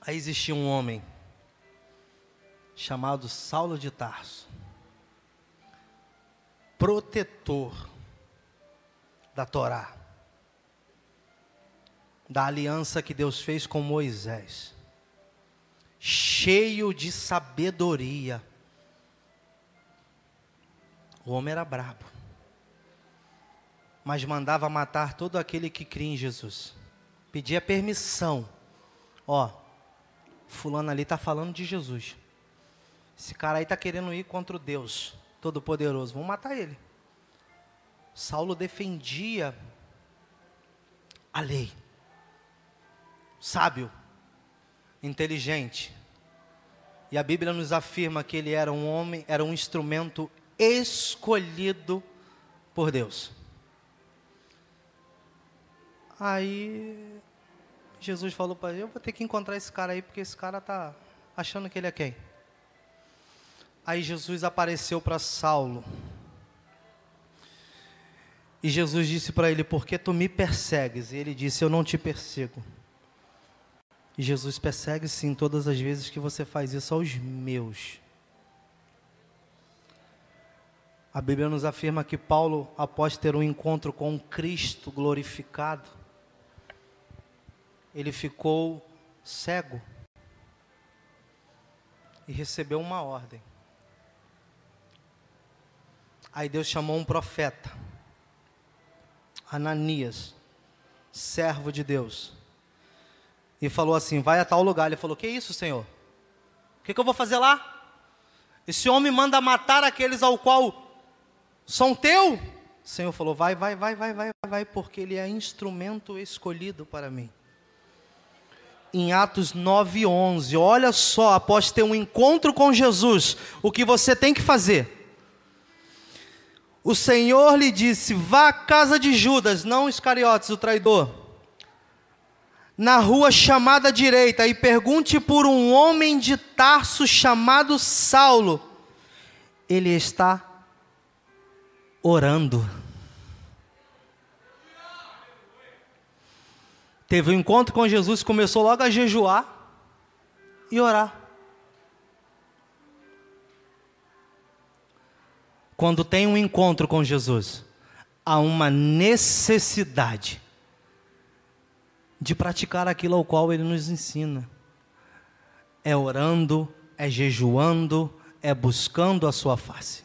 Aí existia um homem chamado Saulo de Tarso, protetor da Torá, da aliança que Deus fez com Moisés, cheio de sabedoria. O homem era brabo, mas mandava matar todo aquele que cria em Jesus. Pedia permissão. Ó, fulano ali está falando de Jesus. Esse cara aí está querendo ir contra o Deus Todo-Poderoso. Vamos matar ele. Saulo defendia a lei. Sábio, inteligente. E a Bíblia nos afirma que ele era um homem, era um instrumento escolhido por Deus. Aí Jesus falou para ele: Eu vou ter que encontrar esse cara aí, porque esse cara está achando que ele é quem? Aí Jesus apareceu para Saulo. E Jesus disse para ele: Por que tu me persegues? E ele disse: Eu não te persigo. E Jesus persegue sim todas as vezes que você faz isso aos meus. A Bíblia nos afirma que Paulo, após ter um encontro com Cristo glorificado, ele ficou cego e recebeu uma ordem. Aí Deus chamou um profeta, Ananias, servo de Deus e falou assim: Vai a tal lugar. Ele falou: Que isso, Senhor? O que, que eu vou fazer lá? Esse homem manda matar aqueles ao qual são teu. O Senhor falou: Vai, vai, vai, vai, vai, vai, porque ele é instrumento escolhido para mim. Em Atos 9, 11, olha só, após ter um encontro com Jesus, o que você tem que fazer. O Senhor lhe disse: Vá à casa de Judas, não Iscariotes, o traidor na rua chamada direita e pergunte por um homem de Tarso chamado Saulo. Ele está orando. Teve um encontro com Jesus, começou logo a jejuar e orar. Quando tem um encontro com Jesus, há uma necessidade de praticar aquilo ao qual ele nos ensina. É orando, é jejuando, é buscando a sua face.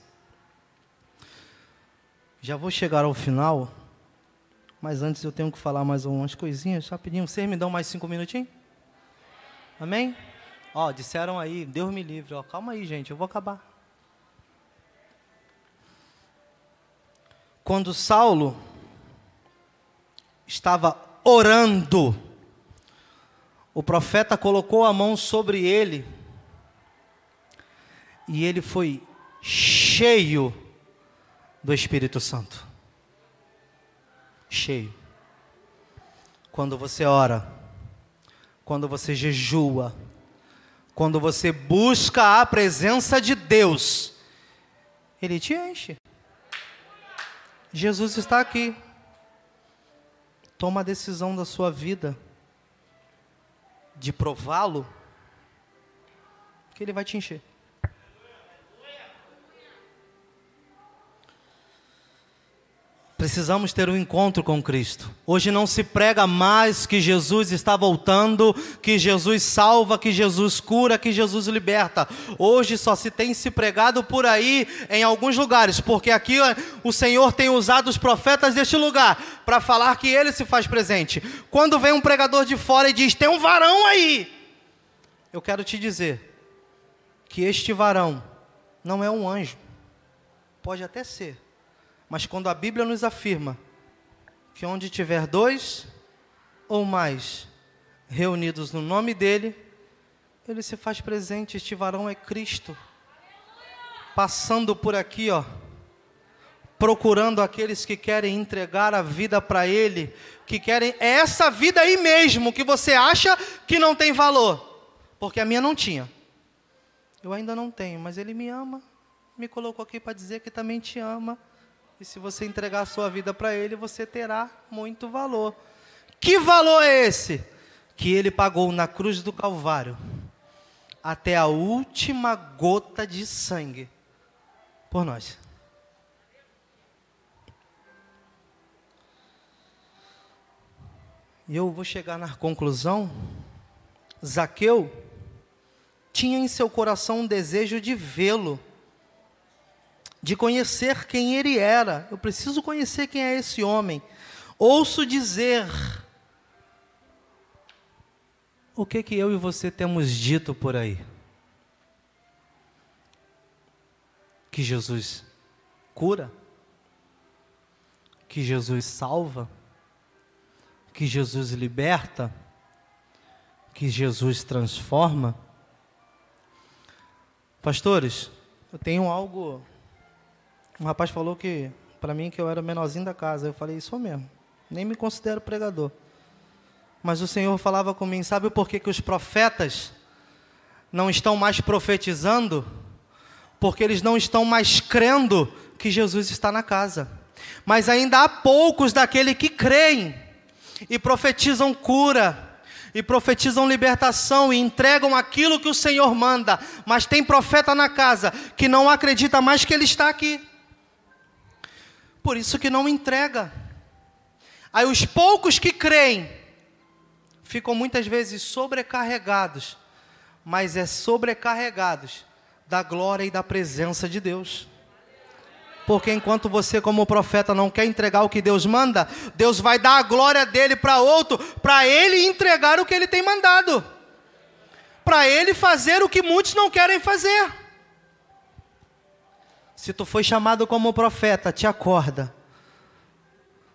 Já vou chegar ao final, mas antes eu tenho que falar mais umas coisinhas rapidinho. Vocês me dão mais cinco minutinhos? Amém? Ó, disseram aí, Deus me livre. Ó, calma aí, gente, eu vou acabar. Quando Saulo estava orando. O profeta colocou a mão sobre ele e ele foi cheio do Espírito Santo. Cheio. Quando você ora, quando você jejua, quando você busca a presença de Deus, Ele te enche. Jesus está aqui. Toma a decisão da sua vida de prová-lo, que ele vai te encher. Precisamos ter um encontro com Cristo. Hoje não se prega mais que Jesus está voltando, que Jesus salva, que Jesus cura, que Jesus liberta. Hoje só se tem se pregado por aí em alguns lugares, porque aqui o Senhor tem usado os profetas deste lugar para falar que ele se faz presente. Quando vem um pregador de fora e diz: "Tem um varão aí". Eu quero te dizer que este varão não é um anjo. Pode até ser mas quando a Bíblia nos afirma que onde tiver dois ou mais reunidos no nome dele, ele se faz presente. Este varão é Cristo, passando por aqui, ó, procurando aqueles que querem entregar a vida para ele, que querem é essa vida aí mesmo que você acha que não tem valor, porque a minha não tinha. Eu ainda não tenho, mas ele me ama, me colocou aqui para dizer que também te ama. E se você entregar a sua vida para Ele, você terá muito valor. Que valor é esse? Que Ele pagou na cruz do Calvário, até a última gota de sangue, por nós. E eu vou chegar na conclusão. Zaqueu tinha em seu coração um desejo de vê-lo de conhecer quem ele era. Eu preciso conhecer quem é esse homem. Ouço dizer o que que eu e você temos dito por aí? Que Jesus cura? Que Jesus salva? Que Jesus liberta? Que Jesus transforma? Pastores, eu tenho algo um rapaz falou que, para mim, que eu era o menorzinho da casa. Eu falei, isso mesmo. Nem me considero pregador. Mas o Senhor falava comigo, sabe por que, que os profetas não estão mais profetizando? Porque eles não estão mais crendo que Jesus está na casa. Mas ainda há poucos daquele que creem e profetizam cura, e profetizam libertação e entregam aquilo que o Senhor manda. Mas tem profeta na casa que não acredita mais que ele está aqui. Por isso que não entrega. Aí os poucos que creem ficam muitas vezes sobrecarregados, mas é sobrecarregados da glória e da presença de Deus. Porque enquanto você, como profeta, não quer entregar o que Deus manda, Deus vai dar a glória dele para outro, para ele entregar o que ele tem mandado, para ele fazer o que muitos não querem fazer. Se tu foi chamado como profeta, te acorda.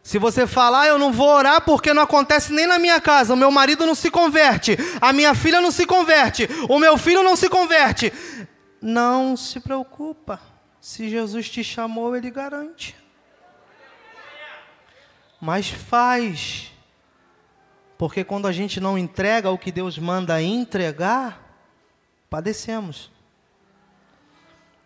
Se você falar, ah, eu não vou orar porque não acontece nem na minha casa, o meu marido não se converte, a minha filha não se converte, o meu filho não se converte. Não se preocupa. Se Jesus te chamou, ele garante. Mas faz. Porque quando a gente não entrega o que Deus manda entregar, padecemos.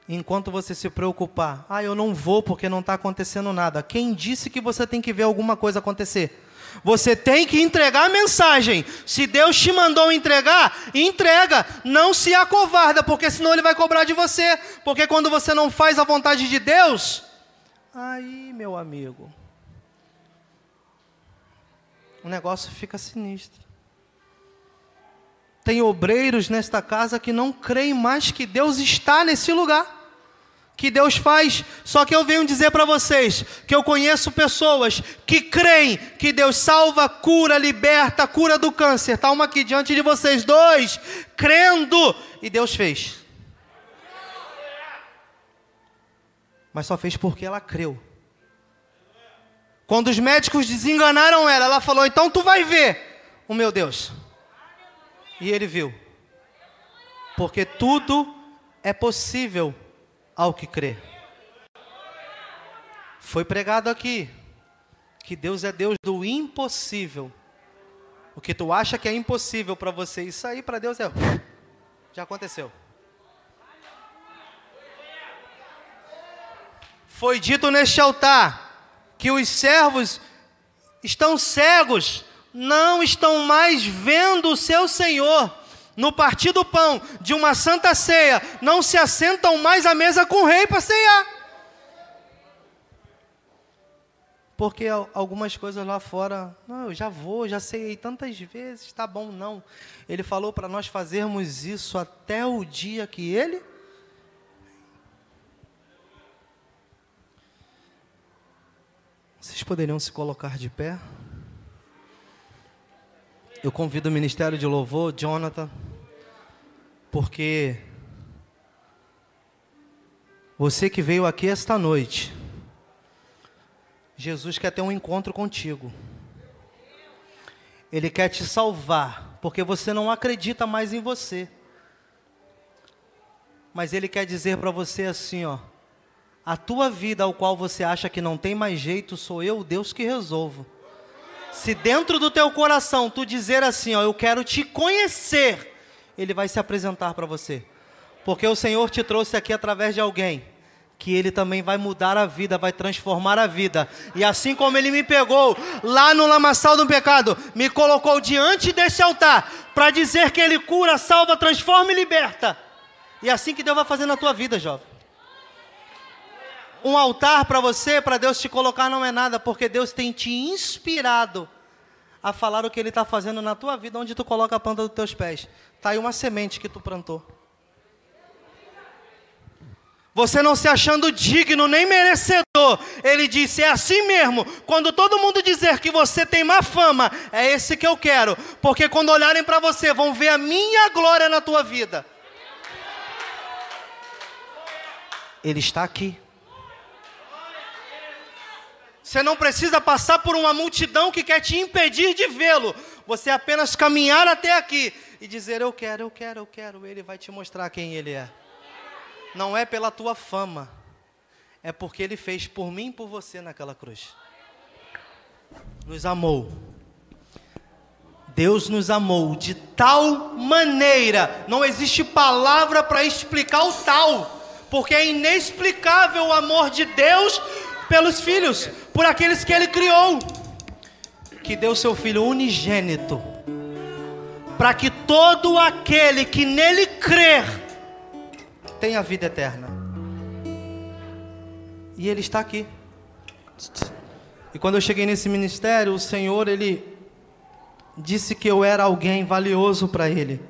Enquanto você se preocupar, ah, eu não vou porque não está acontecendo nada. Quem disse que você tem que ver alguma coisa acontecer? Você tem que entregar a mensagem. Se Deus te mandou entregar, entrega. Não se acovarda, porque senão Ele vai cobrar de você. Porque quando você não faz a vontade de Deus, aí, meu amigo, o negócio fica sinistro. Tem obreiros nesta casa que não creem mais que Deus está nesse lugar que Deus faz. Só que eu venho dizer para vocês que eu conheço pessoas que creem que Deus salva, cura, liberta, cura do câncer. Está uma aqui diante de vocês, dois, crendo, e Deus fez. Mas só fez porque ela creu. Quando os médicos desenganaram ela, ela falou: Então tu vai ver o meu Deus. E ele viu. Porque tudo é possível ao que crê. Foi pregado aqui que Deus é Deus do impossível. O que tu acha que é impossível para você, isso aí para Deus é *laughs* já aconteceu. Foi dito neste altar que os servos estão cegos, não estão mais vendo o seu Senhor no partir do pão de uma santa ceia, não se assentam mais à mesa com o rei para ceiar. Porque algumas coisas lá fora, não, eu já vou, já ceiei tantas vezes, tá bom, não. Ele falou para nós fazermos isso até o dia que ele. Vocês poderiam se colocar de pé? Eu convido o Ministério de Louvor, Jonathan, porque você que veio aqui esta noite, Jesus quer ter um encontro contigo. Ele quer te salvar, porque você não acredita mais em você. Mas ele quer dizer para você assim, ó: a tua vida ao qual você acha que não tem mais jeito, sou eu, Deus que resolvo. Se dentro do teu coração tu dizer assim, ó, eu quero te conhecer, ele vai se apresentar para você. Porque o Senhor te trouxe aqui através de alguém que ele também vai mudar a vida, vai transformar a vida. E assim como ele me pegou lá no lamaçal do pecado, me colocou diante desse altar para dizer que ele cura, salva, transforma e liberta. E é assim que Deus vai fazer na tua vida, jovem um altar para você, para Deus te colocar, não é nada, porque Deus tem te inspirado a falar o que Ele está fazendo na tua vida, onde tu coloca a planta dos teus pés. Está aí uma semente que tu plantou. Você não se achando digno nem merecedor, ele disse: é assim mesmo. Quando todo mundo dizer que você tem má fama, é esse que eu quero, porque quando olharem para você, vão ver a minha glória na tua vida. Ele está aqui. Você não precisa passar por uma multidão que quer te impedir de vê-lo. Você apenas caminhar até aqui e dizer: Eu quero, eu quero, eu quero. Ele vai te mostrar quem ele é. Não é pela tua fama, é porque ele fez por mim e por você naquela cruz. Nos amou. Deus nos amou de tal maneira, não existe palavra para explicar o tal, porque é inexplicável o amor de Deus pelos filhos, por aqueles que ele criou, que deu seu filho unigênito, para que todo aquele que nele crer tenha vida eterna. E ele está aqui. E quando eu cheguei nesse ministério, o Senhor ele disse que eu era alguém valioso para ele.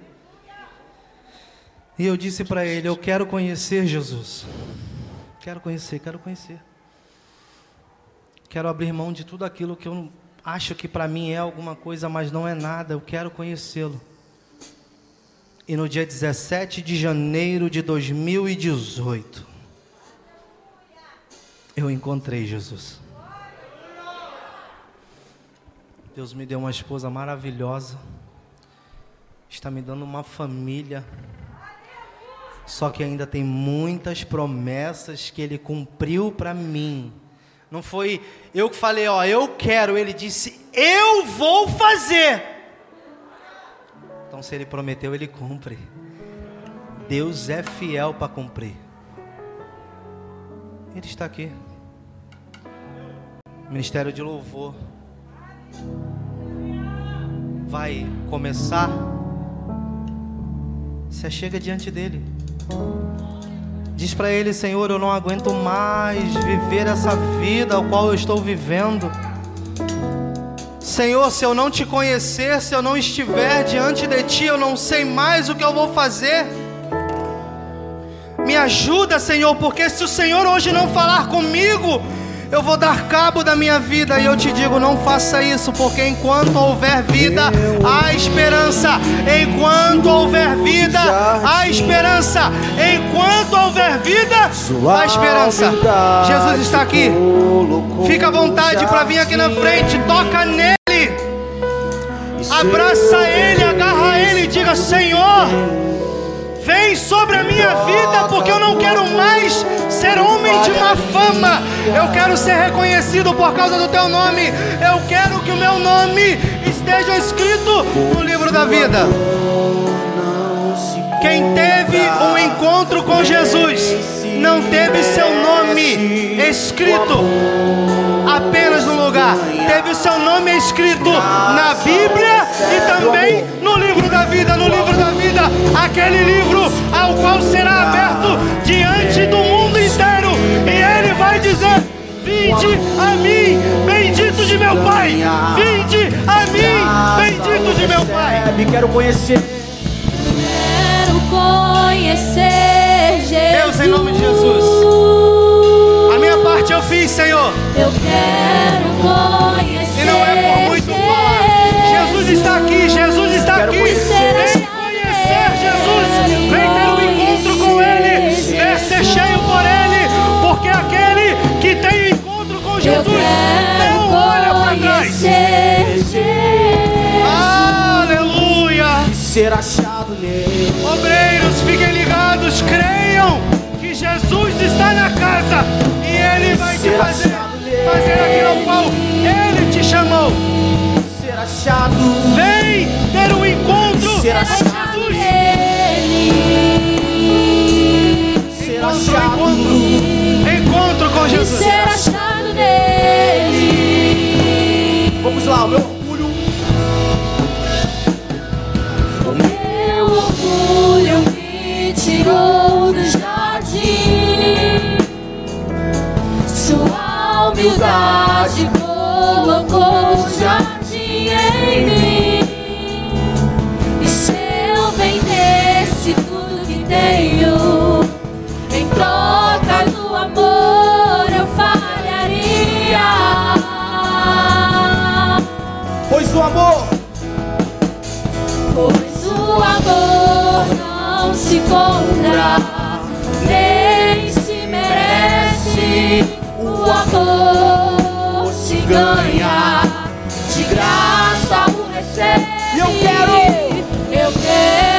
E eu disse para ele: Eu quero conhecer Jesus. Quero conhecer, quero conhecer. Quero abrir mão de tudo aquilo que eu acho que para mim é alguma coisa, mas não é nada. Eu quero conhecê-lo. E no dia 17 de janeiro de 2018, eu encontrei Jesus. Deus me deu uma esposa maravilhosa. Está me dando uma família. Só que ainda tem muitas promessas que ele cumpriu para mim. Não foi eu que falei, ó, eu quero. Ele disse, eu vou fazer. Então, se ele prometeu, ele cumpre. Deus é fiel para cumprir. Ele está aqui. Ministério de Louvor vai começar. Você chega diante dele. Diz para ele, Senhor, eu não aguento mais viver essa vida ao qual eu estou vivendo. Senhor, se eu não te conhecer, se eu não estiver diante de ti, eu não sei mais o que eu vou fazer. Me ajuda, Senhor, porque se o Senhor hoje não falar comigo, eu vou dar cabo da minha vida e eu te digo, não faça isso, porque enquanto houver vida, há esperança. Enquanto houver vida, há esperança. Enquanto houver vida, há esperança. Jesus está aqui. Fica à vontade para vir aqui na frente, toca nele. Abraça ele, agarra ele e diga: Senhor, Vem sobre a minha vida, porque eu não quero mais ser homem de má fama. Eu quero ser reconhecido por causa do teu nome. Eu quero que o meu nome esteja escrito no livro da vida. Quem teve um encontro com Jesus não teve seu nome escrito apenas no lugar, teve o seu nome escrito na Bíblia e também no livro da vida, no livro da vida, aquele livro ao qual será aberto diante do mundo inteiro, e ele vai dizer: Vinde a mim, bendito de meu Pai, vinde a mim, bendito de meu Pai. Quero conhecer. Quero conhecer. Deus, em nome de Jesus. A minha parte eu fiz, Senhor. Eu quero conhecer. E não é por muito falar. Jesus está aqui, Jesus está aqui. Vem conhecer Jesus. Vem ter um encontro com Ele. Vem ser cheio por Ele. Porque aquele que tem encontro com Jesus não olha para trás. Aleluia. Ser achado nele. Obreiros, fiquem ligados, creiam que Jesus está na casa e Ele vai te fazer, fazer aquilo ao qual Ele te chamou. Ser achado. Vem ter um encontro Ser com Jesus. Ser Encontro, achado. encontro, encontro com E Jesus. ser achado nele. Vamos lá, o. Meu humildade colocou o jardim em mim. E se eu vendesse tudo que tenho, em troca do amor eu falharia. Pois o amor Pois o amor não se compra, nem se merece. O amor eu quero- eu quero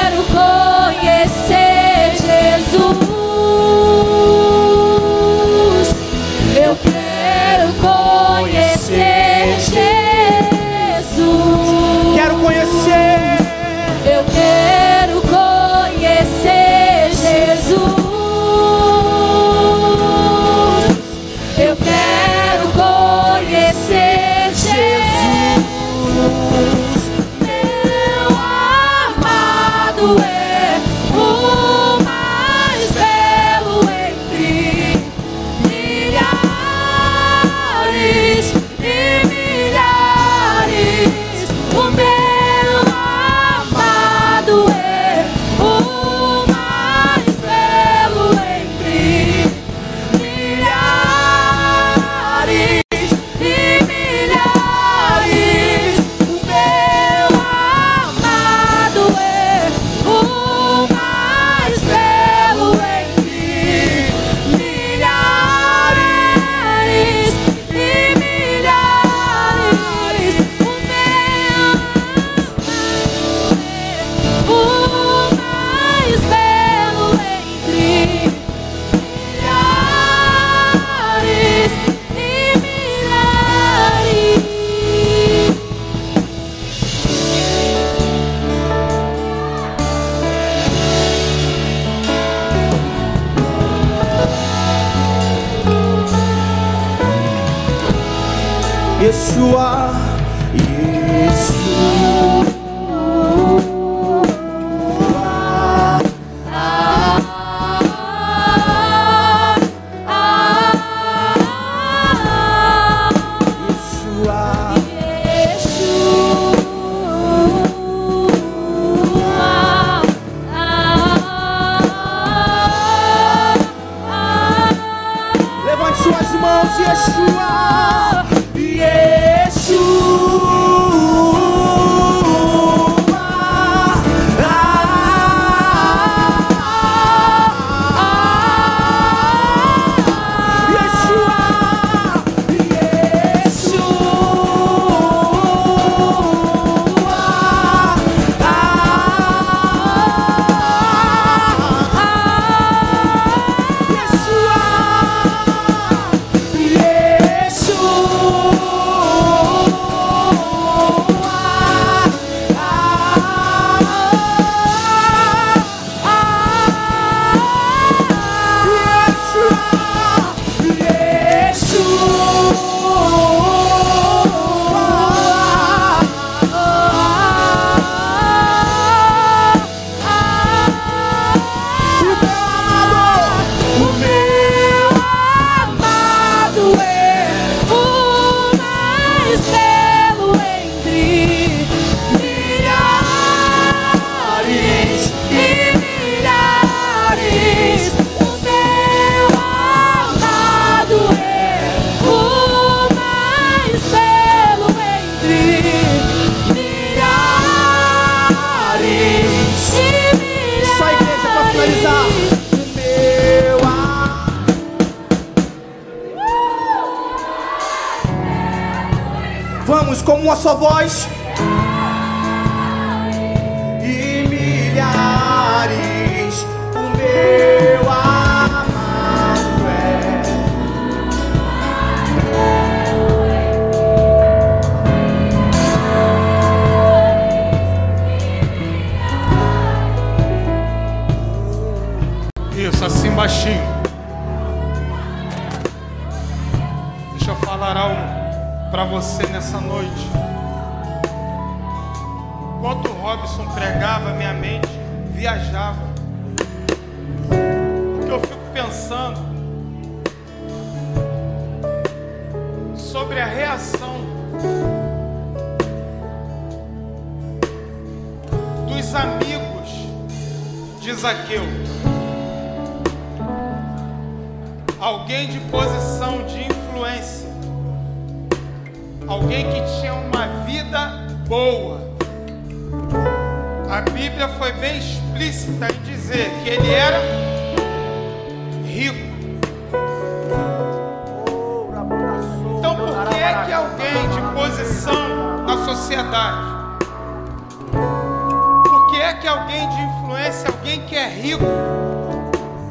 voz.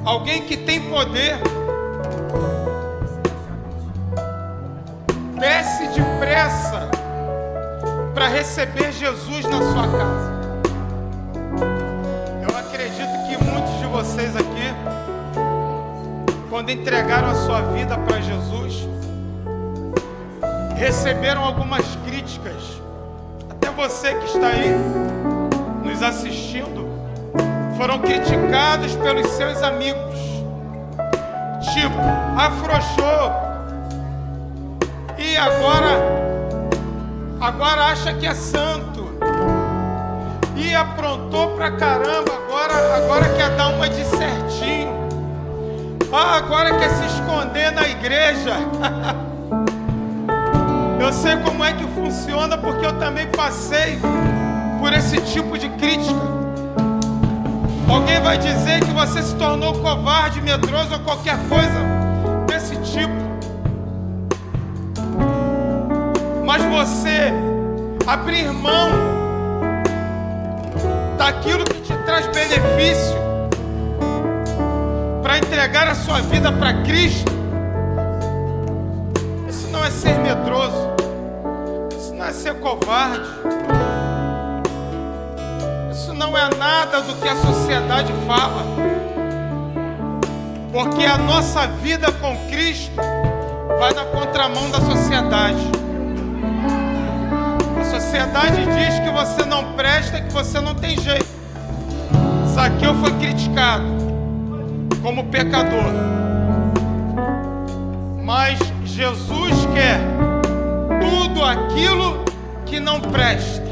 Alguém que tem poder, desce depressa para receber Jesus na sua casa. Eu acredito que muitos de vocês aqui, quando entregaram a sua vida para Jesus, receberam algumas críticas. Até você que está aí nos assistindo, foram criticados pelos seus amigos. Tipo, afrouxou, e agora agora acha que é santo. E aprontou pra caramba agora agora quer dar uma de certinho. Ah, agora quer se esconder na igreja. *laughs* Eu sei como é que funciona porque eu também passei por esse tipo de crítica alguém vai dizer que você se tornou covarde medroso ou qualquer coisa desse tipo. Mas você abrir mão daquilo que te traz benefício para entregar a sua vida para Cristo, isso não é ser medroso, isso não é ser covarde, isso não é nada do que a sociedade fala, porque a nossa vida com Cristo vai na contramão da sociedade. sociedade diz que você não presta, que você não tem jeito. Zaqueu foi criticado como pecador. Mas Jesus quer tudo aquilo que não presta.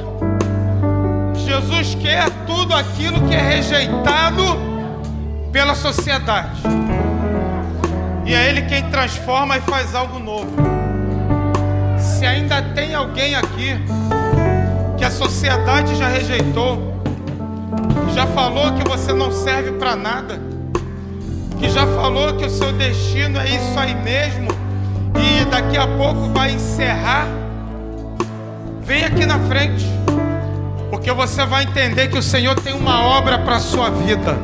Jesus quer tudo aquilo que é rejeitado pela sociedade. E é Ele quem transforma e faz algo novo. Se ainda tem alguém aqui que a sociedade já rejeitou, já falou que você não serve para nada, que já falou que o seu destino é isso aí mesmo e daqui a pouco vai encerrar, vem aqui na frente, porque você vai entender que o Senhor tem uma obra para a sua vida.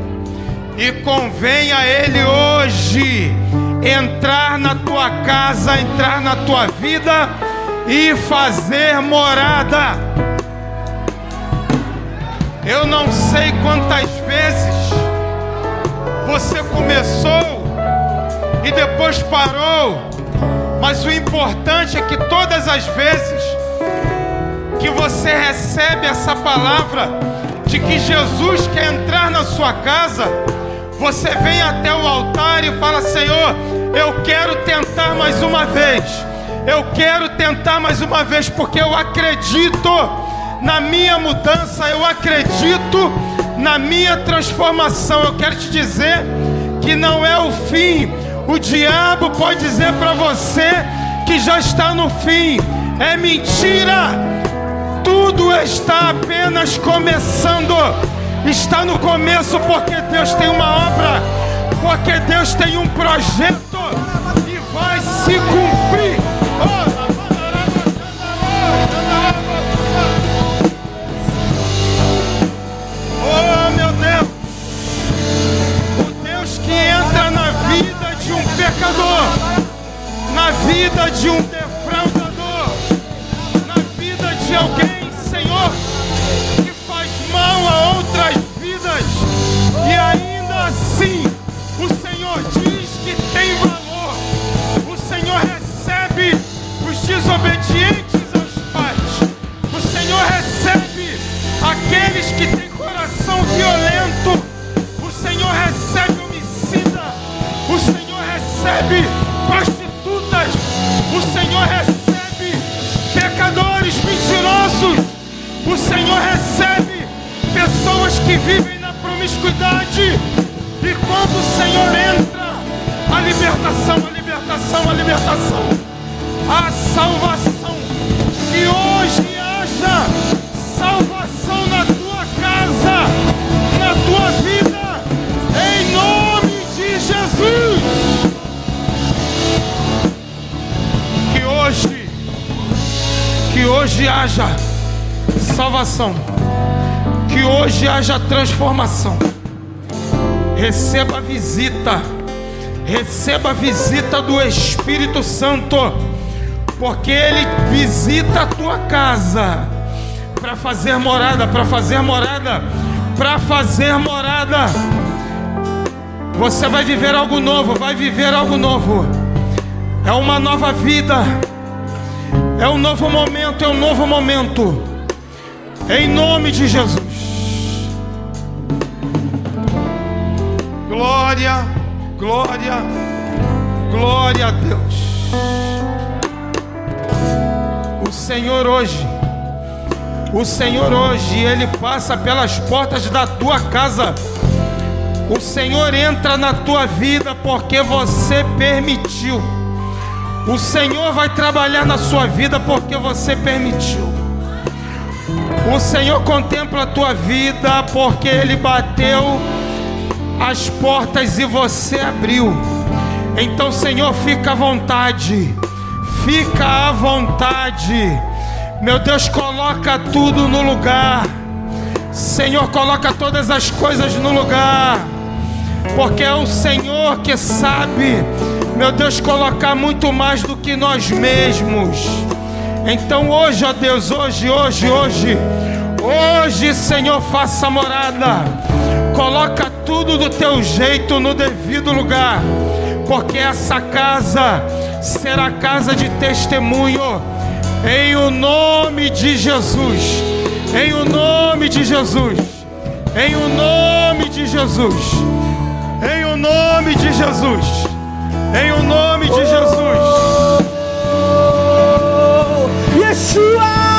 E convém a Ele hoje entrar na tua casa, entrar na tua vida e fazer morada. Eu não sei quantas vezes você começou e depois parou, mas o importante é que todas as vezes que você recebe essa palavra de que Jesus quer entrar na sua casa, você vem até o altar e fala: Senhor, eu quero tentar mais uma vez. Eu quero tentar mais uma vez porque eu acredito na minha mudança, eu acredito na minha transformação. Eu quero te dizer que não é o fim. O diabo pode dizer para você que já está no fim. É mentira. Tudo está apenas começando. Está no começo porque Deus tem uma obra, porque Deus tem um projeto e vai se cumprir. Oh meu Deus! O Deus que entra na vida de um pecador, na vida de um defraudador, na vida de alguém, assim o Senhor diz que tem valor. O Senhor recebe os desobedientes aos pais. O Senhor recebe aqueles que têm coração violento. O Senhor recebe homicida. O Senhor recebe prostitutas. O Senhor recebe pecadores mentirosos. O Senhor recebe pessoas que vivem na promiscuidade. E quando o Senhor entra, a libertação, a libertação, a libertação, a salvação. Que hoje haja salvação na tua casa, na tua vida, em nome de Jesus. Que hoje, que hoje haja salvação, que hoje haja transformação. Receba a visita, receba a visita do Espírito Santo, porque Ele visita a tua casa para fazer morada, para fazer morada, para fazer morada. Você vai viver algo novo, vai viver algo novo. É uma nova vida, é um novo momento, é um novo momento. Em nome de Jesus. Glória, glória, glória a Deus. O Senhor hoje, o Senhor hoje, Ele passa pelas portas da tua casa. O Senhor entra na tua vida porque você permitiu. O Senhor vai trabalhar na sua vida porque você permitiu. O Senhor contempla a tua vida porque Ele bateu as portas e você abriu. Então, Senhor, fica à vontade. Fica à vontade. Meu Deus, coloca tudo no lugar. Senhor, coloca todas as coisas no lugar. Porque é o Senhor que sabe, meu Deus, colocar muito mais do que nós mesmos. Então hoje, ó Deus, hoje, hoje, hoje, hoje, Senhor, faça morada. Coloca tudo do teu jeito no devido lugar, porque essa casa será casa de testemunho. Em o nome de Jesus. Em o nome de Jesus. Em o nome de Jesus. Em o nome de Jesus. Em o nome de Jesus. Yeshua!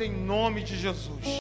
Em nome de Jesus.